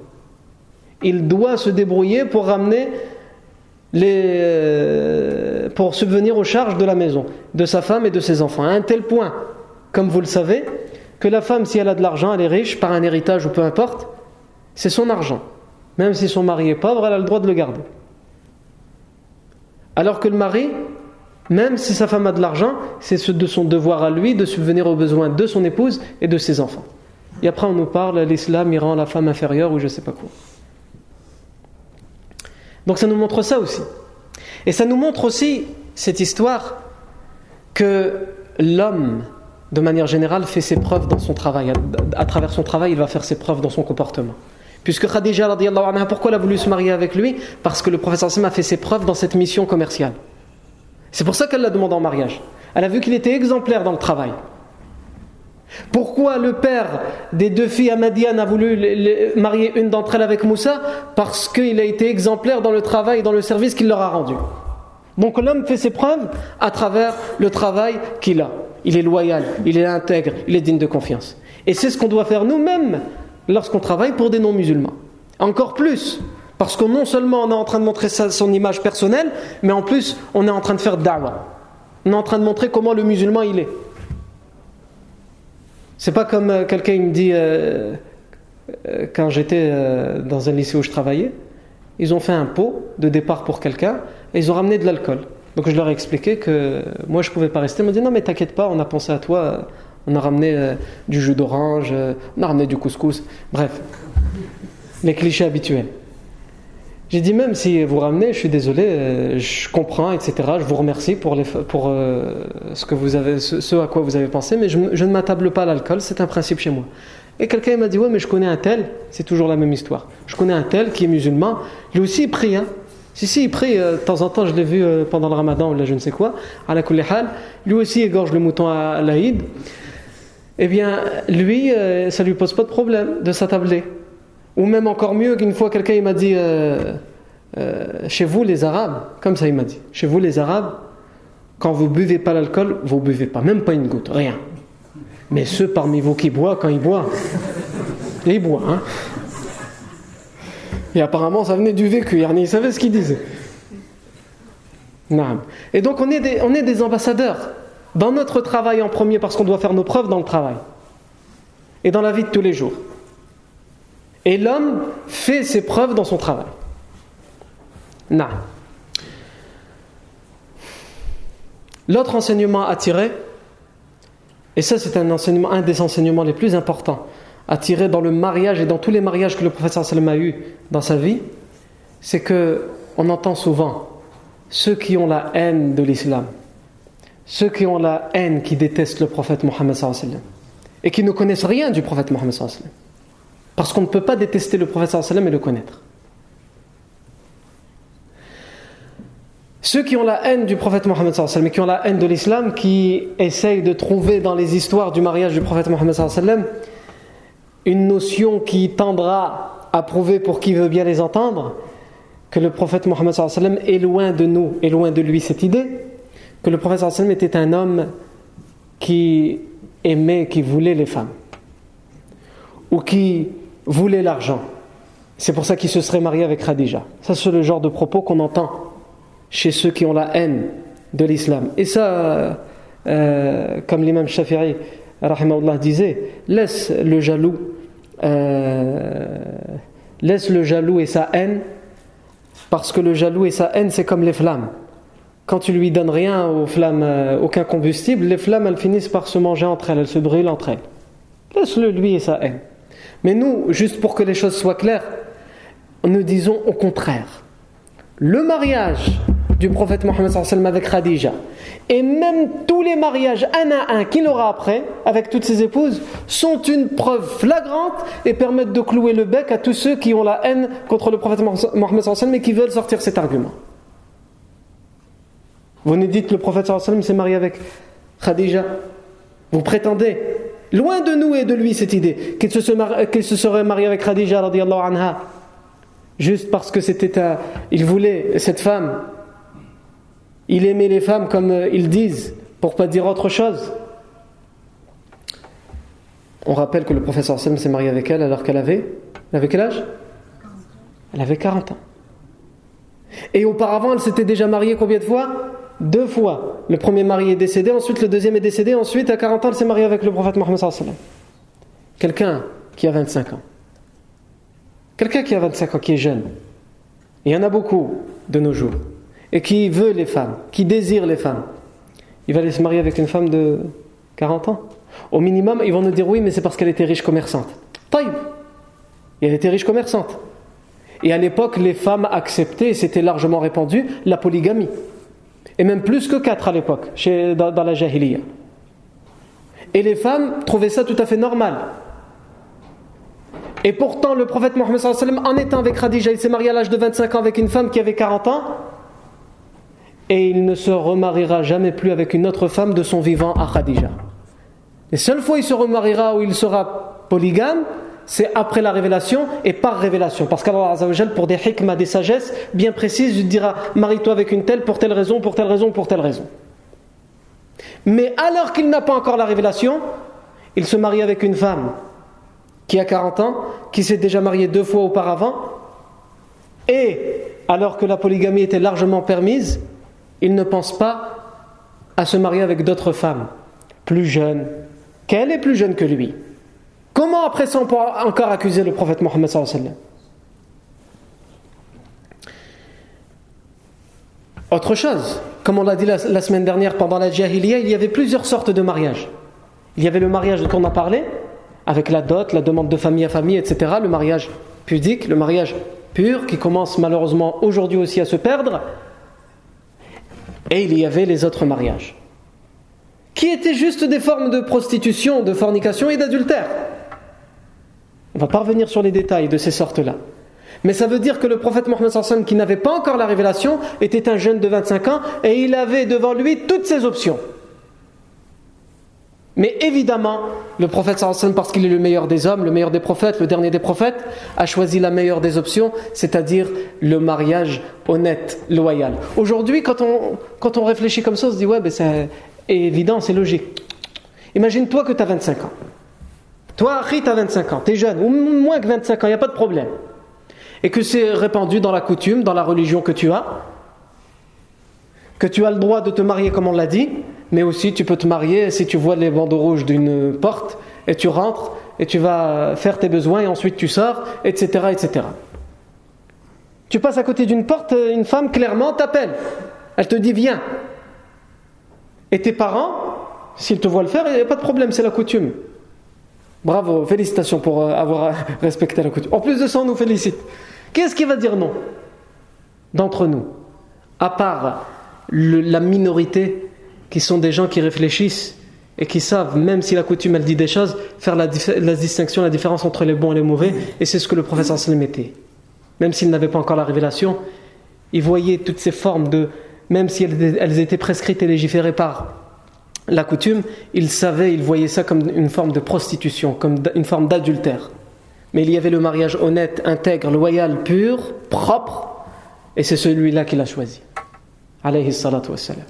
Il doit se débrouiller pour ramener les, euh, pour subvenir aux charges de la maison, de sa femme et de ses enfants. À un tel point, comme vous le savez, que la femme, si elle a de l'argent, elle est riche par un héritage ou peu importe, c'est son argent. Même si son mari est pauvre, elle a le droit de le garder. Alors que le mari, même si sa femme a de l'argent, c'est de son devoir à lui de subvenir aux besoins de son épouse et de ses enfants. Et après, on nous parle, l'islam, il rend la femme inférieure ou je ne sais pas quoi. Donc ça nous montre ça aussi. Et ça nous montre aussi cette histoire que l'homme, de manière générale, fait ses preuves dans son travail. À, travers son travail, il va faire ses preuves dans son comportement. Puisque Khadija, anha, pourquoi elle a voulu se marier avec lui Parce que le professeur Sim a fait ses preuves dans cette mission commerciale. C'est pour ça qu'elle l'a demandé en mariage. Elle a vu qu'il était exemplaire dans le travail. Pourquoi le père des deux filles Ahmadian a voulu marier une d'entre elles avec Moussa Parce qu'il a été exemplaire dans le travail et dans le service qu'il leur a rendu. Donc l'homme fait ses preuves à travers le travail qu'il a. Il est loyal, il est intègre, il est digne de confiance. Et c'est ce qu'on doit faire nous-mêmes lorsqu'on travaille pour des non-musulmans. Encore plus, parce que non seulement on est en train de montrer son image personnelle, mais en plus on est en train de faire da'wah. On est en train de montrer comment le musulman il est. C'est pas comme euh, quelqu'un me dit euh, euh, quand j'étais dans un lycée où je travaillais, ils ont fait un pot de départ pour quelqu'un et ils ont ramené de l'alcool. Donc je leur ai expliqué que moi je pouvais pas rester. Ils m'ont dit non mais t'inquiète pas, on a pensé à toi, on a ramené du jus d'orange, on a ramené du couscous, bref, les clichés habituels. J'ai dit même si vous ramenez, je suis désolé, euh, je comprends, etc. Je vous remercie pour, euh, ce, que vous avez, ce, à quoi vous avez pensé, mais je, ne m'attable pas à l'alcool, c'est un principe chez moi. Et quelqu'un m'a dit ouais mais je connais un tel, c'est toujours la même histoire. Je connais un tel qui est musulman, lui aussi il prie. Hein. Si si il prie, euh, de temps en temps je l'ai vu pendant le ramadan ou là je ne sais quoi, à la hal, lui aussi égorge le mouton à, l'Aïd. Eh bien lui, ça lui pose pas de problème de s'attabler. Ou même encore mieux, qu'une fois quelqu'un m'a dit euh, euh, Chez vous les Arabes, comme ça il m'a dit, chez vous les Arabes, quand vous buvez pas l'alcool, vous buvez pas, même pas une goutte, rien. Mais ceux parmi vous qui boivent, quand ils boivent, ils boivent. Hein. Et apparemment, ça venait du vécu, Yarni, il savait ce qu'il disait. Et donc, on est des ambassadeurs dans notre travail en premier, parce qu'on doit faire nos preuves dans le travail et dans la vie de tous les jours. Et l'homme fait ses preuves dans son travail. Non. L'autre enseignement à tirer, et ça c'est un des enseignements les plus importants à tirer dans le mariage et dans tous les mariages que le professeur a eu dans sa vie, c'est que on entend souvent ceux qui ont la haine de l'islam, ceux qui ont la haine, qui détestent le prophète Mohammed et qui ne connaissent rien du prophète Mohammed parce qu'on ne peut pas détester le prophète sallam et le connaître. Ceux qui ont la haine du prophète Mohammed sallam et qui ont la haine de l'islam, qui essayent de trouver dans les histoires du mariage du prophète Mohammed sallam une notion qui tendra à prouver pour qui veut bien les entendre que le prophète Mohammed est loin de nous, est loin de lui cette idée, que le prophète était un homme qui aimait, qui voulait les femmes, ou qui voulait l'argent. C'est pour ça qu'il se serait marié avec Khadija. Ça, c'est le genre de propos qu'on entend chez ceux qui ont la haine de l'islam. Et ça, euh, comme l'imam Shafi'i disait, laisse le jaloux, euh, laisse le jaloux et sa haine, parce que le jaloux et sa haine, c'est comme les flammes. Quand tu lui donnes rien aux flammes, euh, aucun combustible, les flammes, elles finissent par se manger entre elles, elles se brûlent entre elles. Laisse-le lui et sa haine. Mais nous, juste pour que les choses soient claires, nous disons au contraire. Le mariage du prophète Mohammed avec Khadija et même tous les mariages un à un qu'il aura après avec toutes ses épouses sont une preuve flagrante et permettent de clouer le bec à tous ceux qui ont la haine contre le prophète Mohammed mais qui veulent sortir cet argument. Vous nous dites le prophète s'est marié avec Khadija. Vous prétendez, loin de nous et de lui cette idée, qu'il se, se, serait marié avec Khadija juste parce que c'était un, il voulait cette femme. Il aimait les femmes comme euh, ils disent, pour pas dire autre chose. On rappelle que le professeur Sam s'est marié avec elle alors qu'elle avait, elle avait quel âge? Elle avait 40 ans. Et auparavant, elle s'était déjà mariée combien de fois? Deux fois. Le premier mari est décédé, ensuite le deuxième est décédé, ensuite à 40 ans, elle s'est mariée avec le prophète Mohammed. Quelqu'un qui a 25 ans. Quelqu'un qui a 25 ans, qui est jeune, il y en a beaucoup de nos jours, et qui veut les femmes, qui désire les femmes, il va aller se marier avec une femme de 40 ans. Au minimum, ils vont nous dire oui, mais c'est parce qu'elle était riche commerçante. Taïb elle était riche commerçante. Et à l'époque, les femmes acceptaient, et c'était largement répandu, la polygamie. Et même plus que quatre à l'époque, dans, dans la Jahiliya. Et les femmes trouvaient ça tout à fait normal. Et pourtant, le prophète Mohammed en étant avec Khadija, il s'est marié à l'âge de 25 ans avec une femme qui avait 40 ans. Et il ne se remariera jamais plus avec une autre femme de son vivant à Khadija. Les seules fois il se remariera où il sera polygame, c'est après la révélation et par révélation. Parce qu'Allah pour des hikmah, des sagesses bien précises, il dira marie-toi avec une telle pour telle raison, pour telle raison, pour telle raison. Mais alors qu'il n'a pas encore la révélation, il se marie avec une femme qui a 40 ans, qui s'est déjà marié deux fois auparavant, et alors que la polygamie était largement permise, il ne pense pas à se marier avec d'autres femmes plus jeunes, qu'elle est plus jeune que lui. Comment après ça on peut encore accuser le prophète Mohammed Autre chose, comme on l'a dit la, la, semaine dernière pendant la Jahiliya, il y avait plusieurs sortes de mariages. Il y avait le mariage dont on a parlé, avec la dot, la demande de famille à famille, etc., le mariage pudique, le mariage pur, qui commence malheureusement aujourd'hui aussi à se perdre. Et il y avait les autres mariages, qui étaient juste des formes de prostitution, de fornication et d'adultère. On va pas revenir sur les détails de ces sortes-là. Mais ça veut dire que le prophète Mohammed qui n'avait pas encore la révélation, était un jeune de 25 ans et il avait devant lui toutes ses options. Mais évidemment, le prophète sallam, parce qu'il est le meilleur des hommes, le meilleur des prophètes, le dernier des prophètes, a choisi la meilleure des options, c'est-à-dire le mariage honnête, loyal. Aujourd'hui, quand on, quand on réfléchit comme ça, on se dit, ouais, ben c'est évident, c'est logique. Imagine-toi que tu as 25 ans. Toi, tu as 25 ans, tu es jeune, ou moins que 25 ans, il n'y a pas de problème. Et que c'est répandu dans la coutume, dans la religion que tu as, que tu as le droit de te marier comme on l'a dit, mais aussi tu peux te marier si tu vois les bandeaux rouges d'une porte et tu rentres et tu vas faire tes besoins et ensuite tu sors, etc. etc. Tu passes à côté d'une porte, une femme clairement t'appelle. Elle te dit viens. Et tes parents, s'ils te voient le faire, il n'y a pas de problème, c'est la coutume. Bravo, félicitations pour euh, avoir *laughs* respecté la coutume. En plus de ça, on nous félicite. Qu'est-ce qui va dire non d'entre nous À part la minorité qui sont des gens qui réfléchissent et qui savent, même si la coutume elle dit des choses, faire la, distinction, la différence entre les bons et les mauvais, et c'est ce que le professeur sallam était. Même s'il n'avait pas encore la révélation, il voyait toutes ces formes de, même si elles, étaient prescrites et légiférées par la coutume, il savait, il voyait ça comme une forme de prostitution, comme une forme d'adultère. Mais il y avait le mariage honnête, intègre, loyal, pur, propre, et c'est celui-là qu'il a choisi. Alayhi salatu wassalam.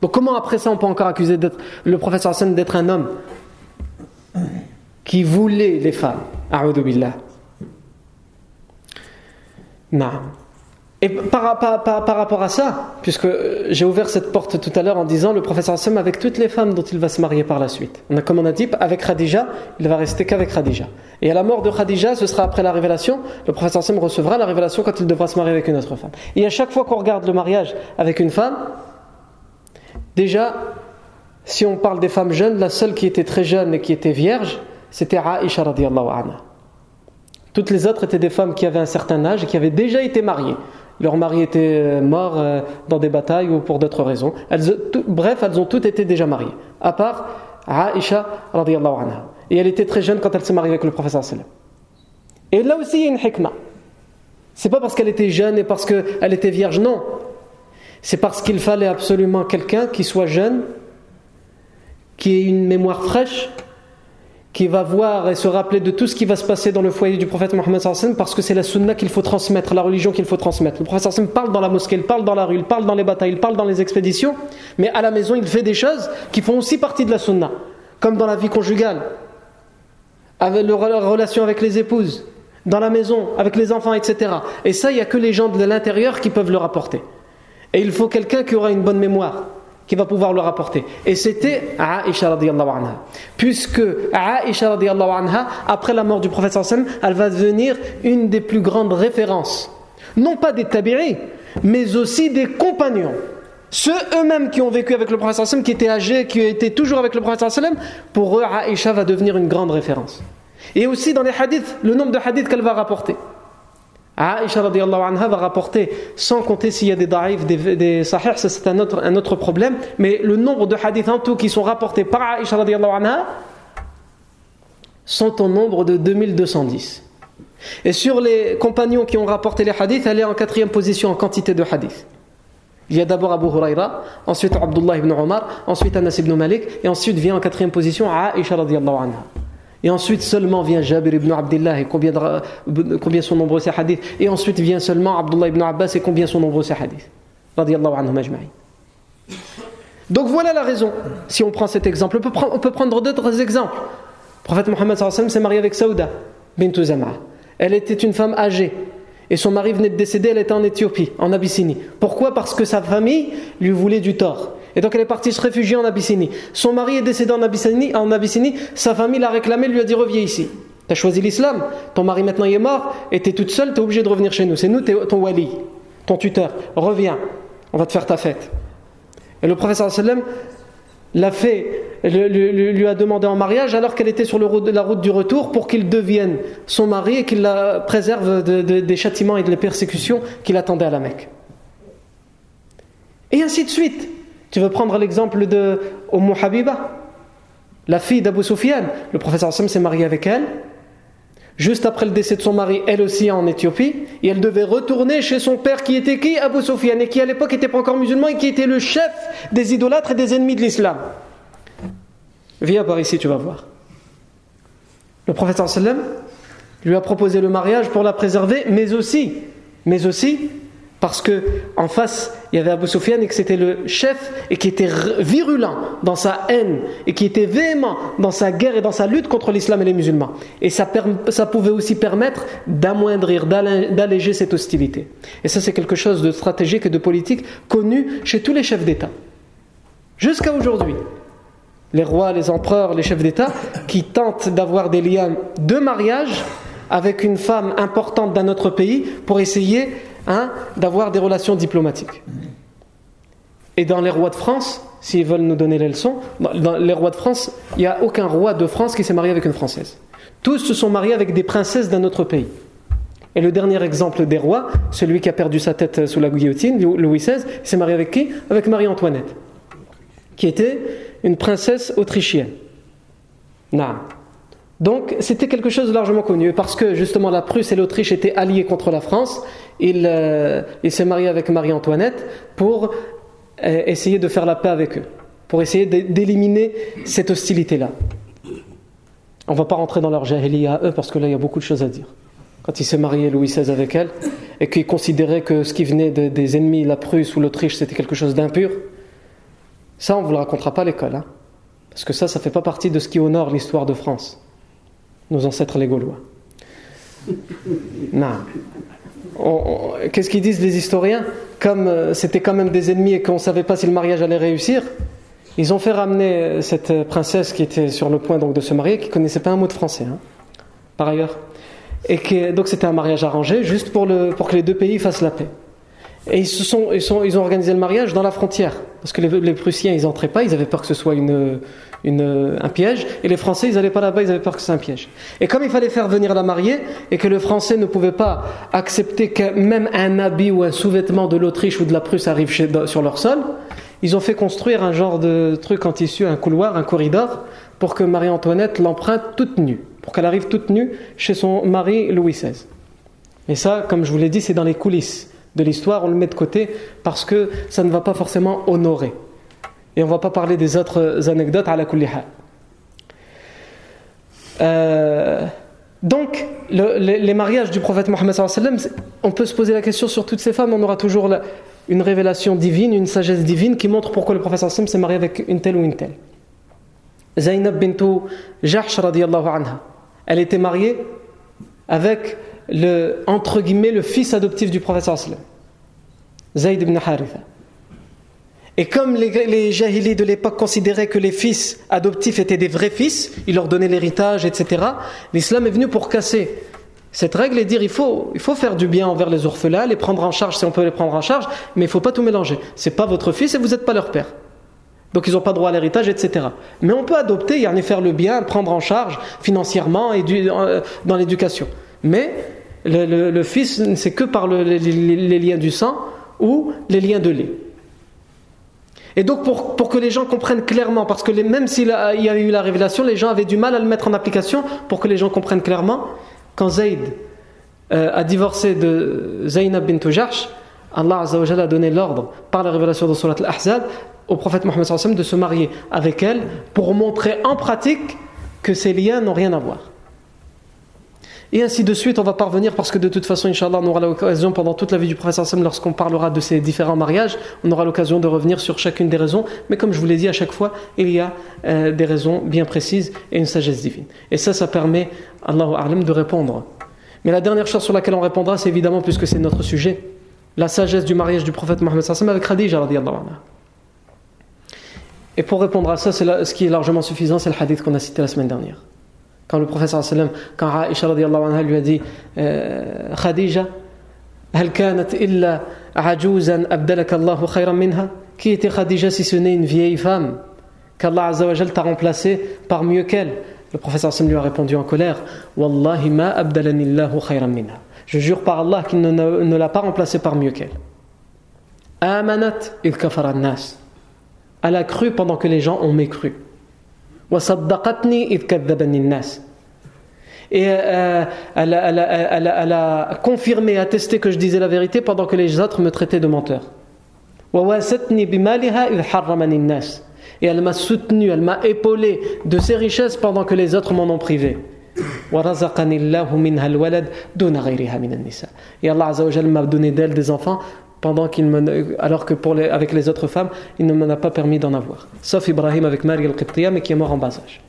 Donc comment après ça on peut encore accuser le professeur Hassan d'être un homme qui voulait les femmes? A'udhu billah. Non. Et par, rapport à ça, puisque j'ai ouvert cette porte tout à l'heure en disant le professeur Hassan avec toutes les femmes dont il va se marier par la suite. On a, comme on a dit, avec Khadija, il va rester qu'avec Khadija. Et à la mort de Khadija, ce sera après la révélation, le professeur Hassan recevra la révélation quand il devra se marier avec une autre femme. Et à chaque fois qu'on regarde le mariage avec une femme, déjà, si on parle des femmes jeunes, la seule qui était très jeune et qui était vierge, c'était Aisha radiallahu anha. Toutes les autres étaient des femmes qui avaient un certain âge et qui avaient déjà été mariées. Leur mari était euh, mort euh, dans des batailles ou pour d'autres raisons. bref, elles ont toutes été déjà mariées, à part Aisha radiallahu anha. Et elle était très jeune quand elle s'est mariée avec le professeur Et là aussi, il y a une hikmah. C'est pas parce qu'elle était jeune et parce qu'elle était vierge, non. C'est parce qu'il fallait absolument quelqu'un qui soit jeune, qui ait une mémoire fraîche qui va voir et se rappeler de tout ce qui va se passer dans le foyer du prophète Mohammed parce que c'est la sunna qu'il faut transmettre, la religion qu'il faut transmettre. Le prophète parle dans la mosquée, il parle dans la rue, il parle dans les batailles, il parle dans les expéditions, mais à la maison il fait des choses qui font aussi partie de la sunna, comme dans la vie conjugale, avec la relation avec les épouses, dans la maison, avec les enfants, etc. Et ça, il n'y a que les gens de l'intérieur qui peuvent le rapporter. Et il faut quelqu'un qui aura une bonne mémoire qui va pouvoir le rapporter. Et c'était Aisha radiallahu anha. Puisque Aisha radiallahu anha, après la mort du prophète sallam, elle va devenir une des plus grandes références. Non pas des tabi'i, mais aussi des compagnons. Ceux eux-mêmes qui ont vécu avec le prophète sallam, qui étaient âgés, qui étaient toujours avec le prophète sallam, pour eux, Aisha va devenir une grande référence. Et aussi dans les hadiths, le nombre de hadiths qu'elle va rapporter. Aisha radiallahu anha va rapporter, sans compter s'il y a des daif, des, des c'est un autre, un autre problème, mais le nombre de hadiths en tout qui sont rapportés par Aisha radiallahu anha sont au nombre de 2210. Et sur les compagnons qui ont rapporté les hadiths, elle est en quatrième position en quantité de hadiths. Il y a d'abord Abu Huraira, ensuite Abdullah ibn Omar, ensuite Anas ibn Malik, et ensuite vient en quatrième position Aisha radiallahu anha. Et ensuite seulement vient Jabir ibn Abdullah et combien, sont nombreux ces hadiths. Et ensuite vient seulement Abdullah ibn Abbas et combien sont nombreux ces hadiths. Donc voilà la raison, si on prend cet exemple. On peut prendre, d'autres exemples. Le prophète Mohammed s'est marié avec Saouda bint Zama. Elle était une femme âgée. Et son mari venait de décéder, elle était en Éthiopie, en Abyssinie. Pourquoi? Parce que sa famille lui voulait du tort. Et donc elle est partie se réfugier en Abyssinie. Son mari est décédé en Abyssinie, en Abyssinie sa famille l'a réclamé, lui a dit reviens ici. Tu as choisi l'islam, ton mari maintenant il est mort, et tu es toute seule, tu es obligé de revenir chez nous. C'est nous ton wali, ton tuteur. Reviens, on va te faire ta fête. Et le professeur sallam l'a fait, lui, a demandé en mariage alors qu'elle était sur la route du retour pour qu'il devienne son mari et qu'il la préserve des châtiments et des persécutions qui l'attendaient à la Mecque. Et ainsi de suite. Tu veux prendre l'exemple de Umm Habiba, la fille d'Abu Sufyan. Le professeur s'est marié avec elle. Juste après le décès de son mari, elle aussi en Éthiopie, et elle devait retourner chez son père qui était qui Abu Sufyan, et qui à l'époque n'était pas encore musulman, et qui était le chef des idolâtres et des ennemis de l'islam. Viens par ici, tu vas voir. Le professeur lui a proposé le mariage pour la préserver, mais aussi, mais aussi parce que en face, il y avait Abu Sufyan et que c'était le chef et qui était virulent dans sa haine et qui était véhément dans sa guerre et dans sa lutte contre l'islam et les musulmans. Et ça, ça pouvait aussi permettre d'amoindrir, d'alléger cette hostilité. Et ça, c'est quelque chose de stratégique et de politique connu chez tous les chefs d'État. Jusqu'à aujourd'hui. Les rois, les empereurs, les chefs d'État qui tentent d'avoir des liens de mariage avec une femme importante d'un autre pays pour essayer Hein, d'avoir des relations diplomatiques. Et dans les rois de France, s'ils veulent nous donner les leçons, dans les rois de France, il n'y a aucun roi de France qui s'est marié avec une Française. Tous se sont mariés avec des princesses d'un autre pays. Et le dernier exemple des rois, celui qui a perdu sa tête sous la guillotine, Louis XVI, s'est marié avec qui? Avec Marie-Antoinette, qui était une princesse autrichienne. Non. Donc c'était quelque chose de largement connu. Parce que justement la Prusse et l'Autriche étaient alliés contre la France, il, euh, s'est marié avec Marie-Antoinette pour euh, essayer de faire la paix avec eux, pour essayer d'éliminer cette hostilité-là. On va pas rentrer dans leur jahiliya à eux parce que là il y a beaucoup de choses à dire. Quand il s'est marié Louis XVI avec elle et qu'il considérait que ce qui venait des ennemis, la Prusse ou l'Autriche, c'était quelque chose d'impur, ça on ne vous le racontera pas à l'école. Hein. parce que ça, ça fait pas partie de ce qui honore l'histoire de France, nos ancêtres les Gaulois. Non. Qu'est-ce qu'ils disent les historiens? Comme euh, c'était quand même des ennemis et qu'on ne savait pas si le mariage allait réussir, ils ont fait ramener cette princesse qui était sur le point donc de se marier, qui connaissait pas un mot de français, hein, par ailleurs. Et que, donc c'était un mariage arrangé, juste pour, le, pour que les deux pays fassent la paix. Et ils, se sont, ils, sont, ils ont organisé le mariage dans la frontière. Parce que les, Prussiens, ils n'entraient pas, ils avaient peur que ce soit une, une, un piège. Et les Français, ils n'allaient pas là-bas, ils avaient peur que c'est un piège. Et comme il fallait faire venir la mariée, et que le Français ne pouvait pas accepter que même un habit ou un sous-vêtement de l'Autriche ou de la Prusse arrive sur leur sol, ils ont fait construire un genre de truc en tissu, un couloir, un corridor, pour que Marie-Antoinette l'emprunte toute nue, pour qu'elle arrive toute nue chez son mari Louis XVI. Et ça, comme je vous l'ai dit, c'est dans les coulisses de l'histoire, on le met de côté parce que ça ne va pas forcément honorer. Et on ne va pas parler des autres anecdotes à la. Euh, donc, les, mariages du prophète Mohammed, on peut se poser la question sur toutes ces femmes, on aura toujours une révélation divine, une sagesse divine qui montre pourquoi le prophète s'est marié avec une telle ou une telle. Zainab bintou Jahsh anha. Elle était mariée avec le, entre guillemets, le fils adoptif du prophète Zayd ibn Haritha. Et comme les, les de l'époque considéraient que les fils adoptifs étaient des vrais fils, ils leur donnaient l'héritage, etc., l'islam est venu pour casser cette règle et dire il faut, il faut faire du bien envers les orphelins, les prendre en charge si on peut les prendre en charge, mais il ne faut pas tout mélanger. C'est pas votre fils et vous n'êtes pas leur père. Donc ils n'ont pas droit à l'héritage, etc. Mais on peut adopter, y en faire le bien, prendre en charge financièrement et euh, dans l'éducation. Mais le, fils, c'est que par les, liens du sang ou les liens de lait. Et donc pour, que les gens comprennent clairement, parce que même s'il y a eu la révélation, les gens avaient du mal à le mettre en application, pour que les gens comprennent clairement, quand Zayd euh, a divorcé de Zaynab bint Jahsh, Allah a donné l'ordre par la révélation de Surat al-Ahzab au prophète Mohammed de se marier avec elle pour montrer en pratique que ces liens n'ont rien à voir. Et ainsi de suite, on va parvenir parce que de toute façon, Inch'Allah, on aura l'occasion pendant toute la vie du prophète lorsqu'on parlera de ces différents mariages, on aura l'occasion de revenir sur chacune des raisons. Mais comme je vous l'ai dit à chaque fois, il y a euh, des raisons bien précises et une sagesse divine. Et ça, ça permet, Allahu A'lam, de répondre. Mais la dernière chose sur laquelle on répondra, c'est évidemment, puisque c'est notre sujet, la sagesse du mariage du prophète Mohammed avec Khadija Et pour répondre à ça, c'est ce qui est largement suffisant, c'est le hadith qu'on a cité la semaine dernière. Quand le professeur sallam, quand Aisha anha lui a dit euh, Khadija, qui était Khadija si ce n'est une vieille femme qu'Allah Azzawajal t'a remplacée par mieux qu'elle? Le professeur sallam lui a répondu en colère Wallahi ma abdalanillahu khayran minha. Je jure par Allah qu'il ne, ne l'a pas remplacée par mieux qu'elle. Amanat il nas. Elle a cru pendant que les gens ont mécru. Et euh, elle, a confirmé, attesté que je disais la vérité pendant que les autres me traitaient de menteur. Et elle m'a soutenu, elle m'a épaulé de ses richesses pendant que les autres m'en ont privé. Et Allah m'a donné d'elle des enfants pendant qu'il alors que pour les, avec les autres femmes, il ne m'en a pas permis d'en avoir. Sauf Ibrahim avec Marie al-Qibtiyah, mais qui est mort en bas âge.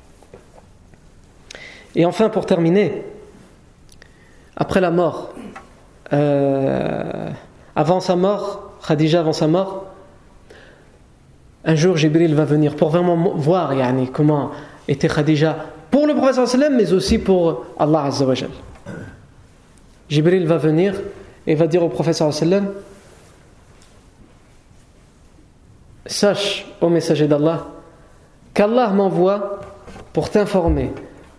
Et enfin, pour terminer, après la mort, euh, avant sa mort, Khadija avant sa mort, un jour Jibril va venir pour vraiment voir yani, comment était Khadija pour le prophète mais aussi pour Allah Azza Jibril va venir et va dire au prophète sallam Sache, ô messager d'Allah, qu'Allah m'envoie pour t'informer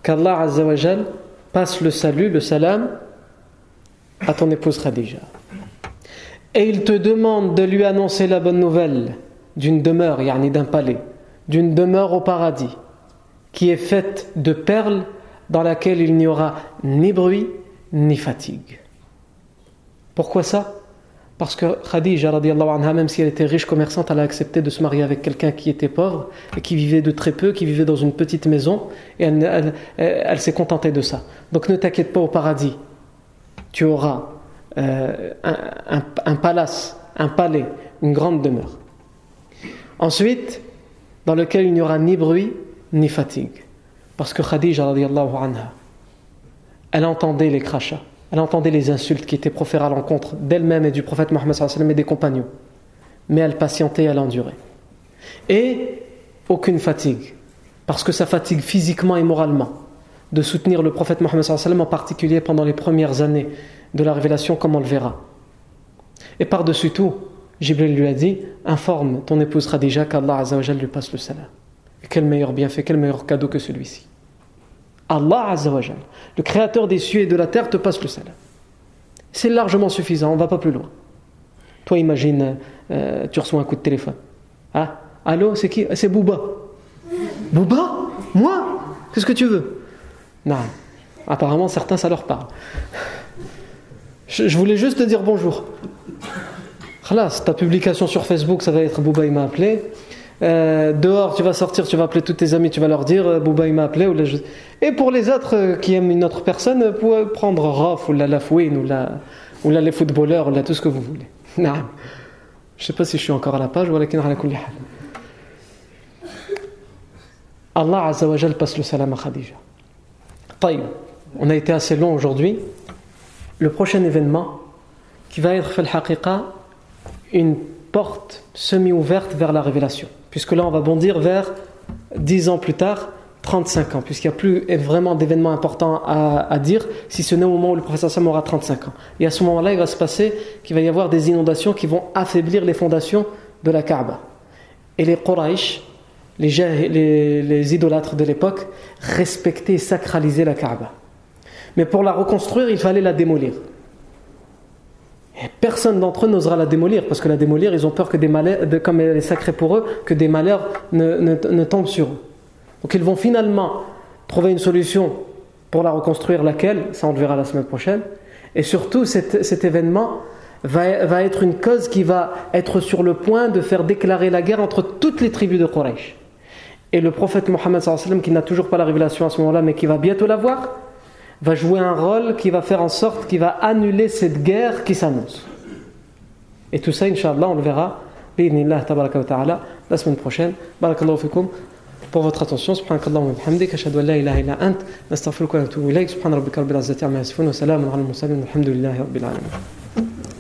qu'Allah Azzawajal passe le salut, le salam, à ton épouse Khadija. Et il te demande de lui annoncer la bonne nouvelle d'une demeure, yani d'un palais, d'une demeure au paradis, qui est faite de perles dans laquelle il n'y aura ni bruit ni fatigue. Pourquoi ça? Parce que Khadija, anha, même si elle était riche commerçante, elle a accepté de se marier avec quelqu'un qui était pauvre et qui vivait de très peu, qui vivait dans une petite maison, et elle, s'est contentée de ça. Donc ne t'inquiète pas au paradis. Tu auras euh, un, un, palace, un palais, une grande demeure. Ensuite, dans lequel il n'y aura ni bruit ni fatigue. Parce que Khadija, anha, elle entendait les crachats. Elle entendait les insultes qui étaient proférées à l'encontre d'elle-même et du prophète Mohammed et des compagnons. Mais elle patientait, elle endurait. Et aucune fatigue, parce que ça fatigue physiquement et moralement de soutenir le prophète Mohammed en particulier pendant les premières années de la révélation, comme on le verra. Et par-dessus tout, Jibril lui a dit Informe ton épouse Khadija qu'Allah lui passe le salam. Quel meilleur bienfait, quel meilleur cadeau que celui-ci. Allah Azzawajal, le créateur des cieux et de la terre, te passe le salam. C'est largement suffisant, on ne va pas plus loin. Toi, imagine, euh, tu reçois un coup de téléphone. Ah, allô, c'est qui? C'est Bouba. Bouba Moi? Qu'est-ce que tu veux? Non. Apparemment, certains, ça leur parle. Je, voulais juste te dire bonjour. Khalas, ta publication sur Facebook, ça va être Bouba, il m'a appelé. Euh, dehors, tu vas sortir, tu vas appeler tous tes amis, tu vas leur dire euh, Bouba il m'a appelé. Ou Et pour les autres euh, qui aiment une autre personne, vous pouvez prendre Raf ou la Lafouine ou, la, ou les footballeurs ou la, tout ce que vous voulez. *laughs* Non. Je sais pas si je suis encore à la page ou à la Allah Azzawajal passe le salam à Khadija. On a été assez long aujourd'hui. Le prochain événement qui va être fait une porte semi-ouverte vers la révélation puisque là on va bondir vers 10 ans plus tard, 35 ans, puisqu'il n'y a plus vraiment d'événements importants à, dire, si ce n'est au moment où le professeur Sam aura 35 ans. Et à ce moment-là, il va se passer qu'il va y avoir des inondations qui vont affaiblir les fondations de la Kaaba. Et les Quraysh, les, les, les idolâtres de l'époque, respectaient et sacralisaient la Kaaba. Mais pour la reconstruire, il fallait la démolir. Et personne d'entre eux n'osera la démolir, parce que la démolir, ils ont peur que des malheurs, comme elle est sacrée pour eux, que des malheurs ne, ne, tombent sur eux. Donc ils vont finalement trouver une solution pour la reconstruire, laquelle, ça on le verra la semaine prochaine. Et surtout, cet, cet événement va, va, être une cause qui va être sur le point de faire déclarer la guerre entre toutes les tribus de Quraysh. Et le prophète Mohammed, qui n'a toujours pas la révélation à ce moment-là, mais qui va bientôt la voir, va jouer un rôle qui va faire en sorte qu'il va annuler cette guerre qui s'annonce. Et tout ça, Inch'Allah, on le verra la semaine prochaine. Barakallahu fikum pour votre attention. Subhanakallahu wa bihamdik. Ashhadu an la ilaha illa ant. Nastaghfiruka wa natubu ilayk. Subhana rabbika rabbil izzati amma yasifun. Wa salamun ala al mursalin. Alhamdulillahi rabbil alamin.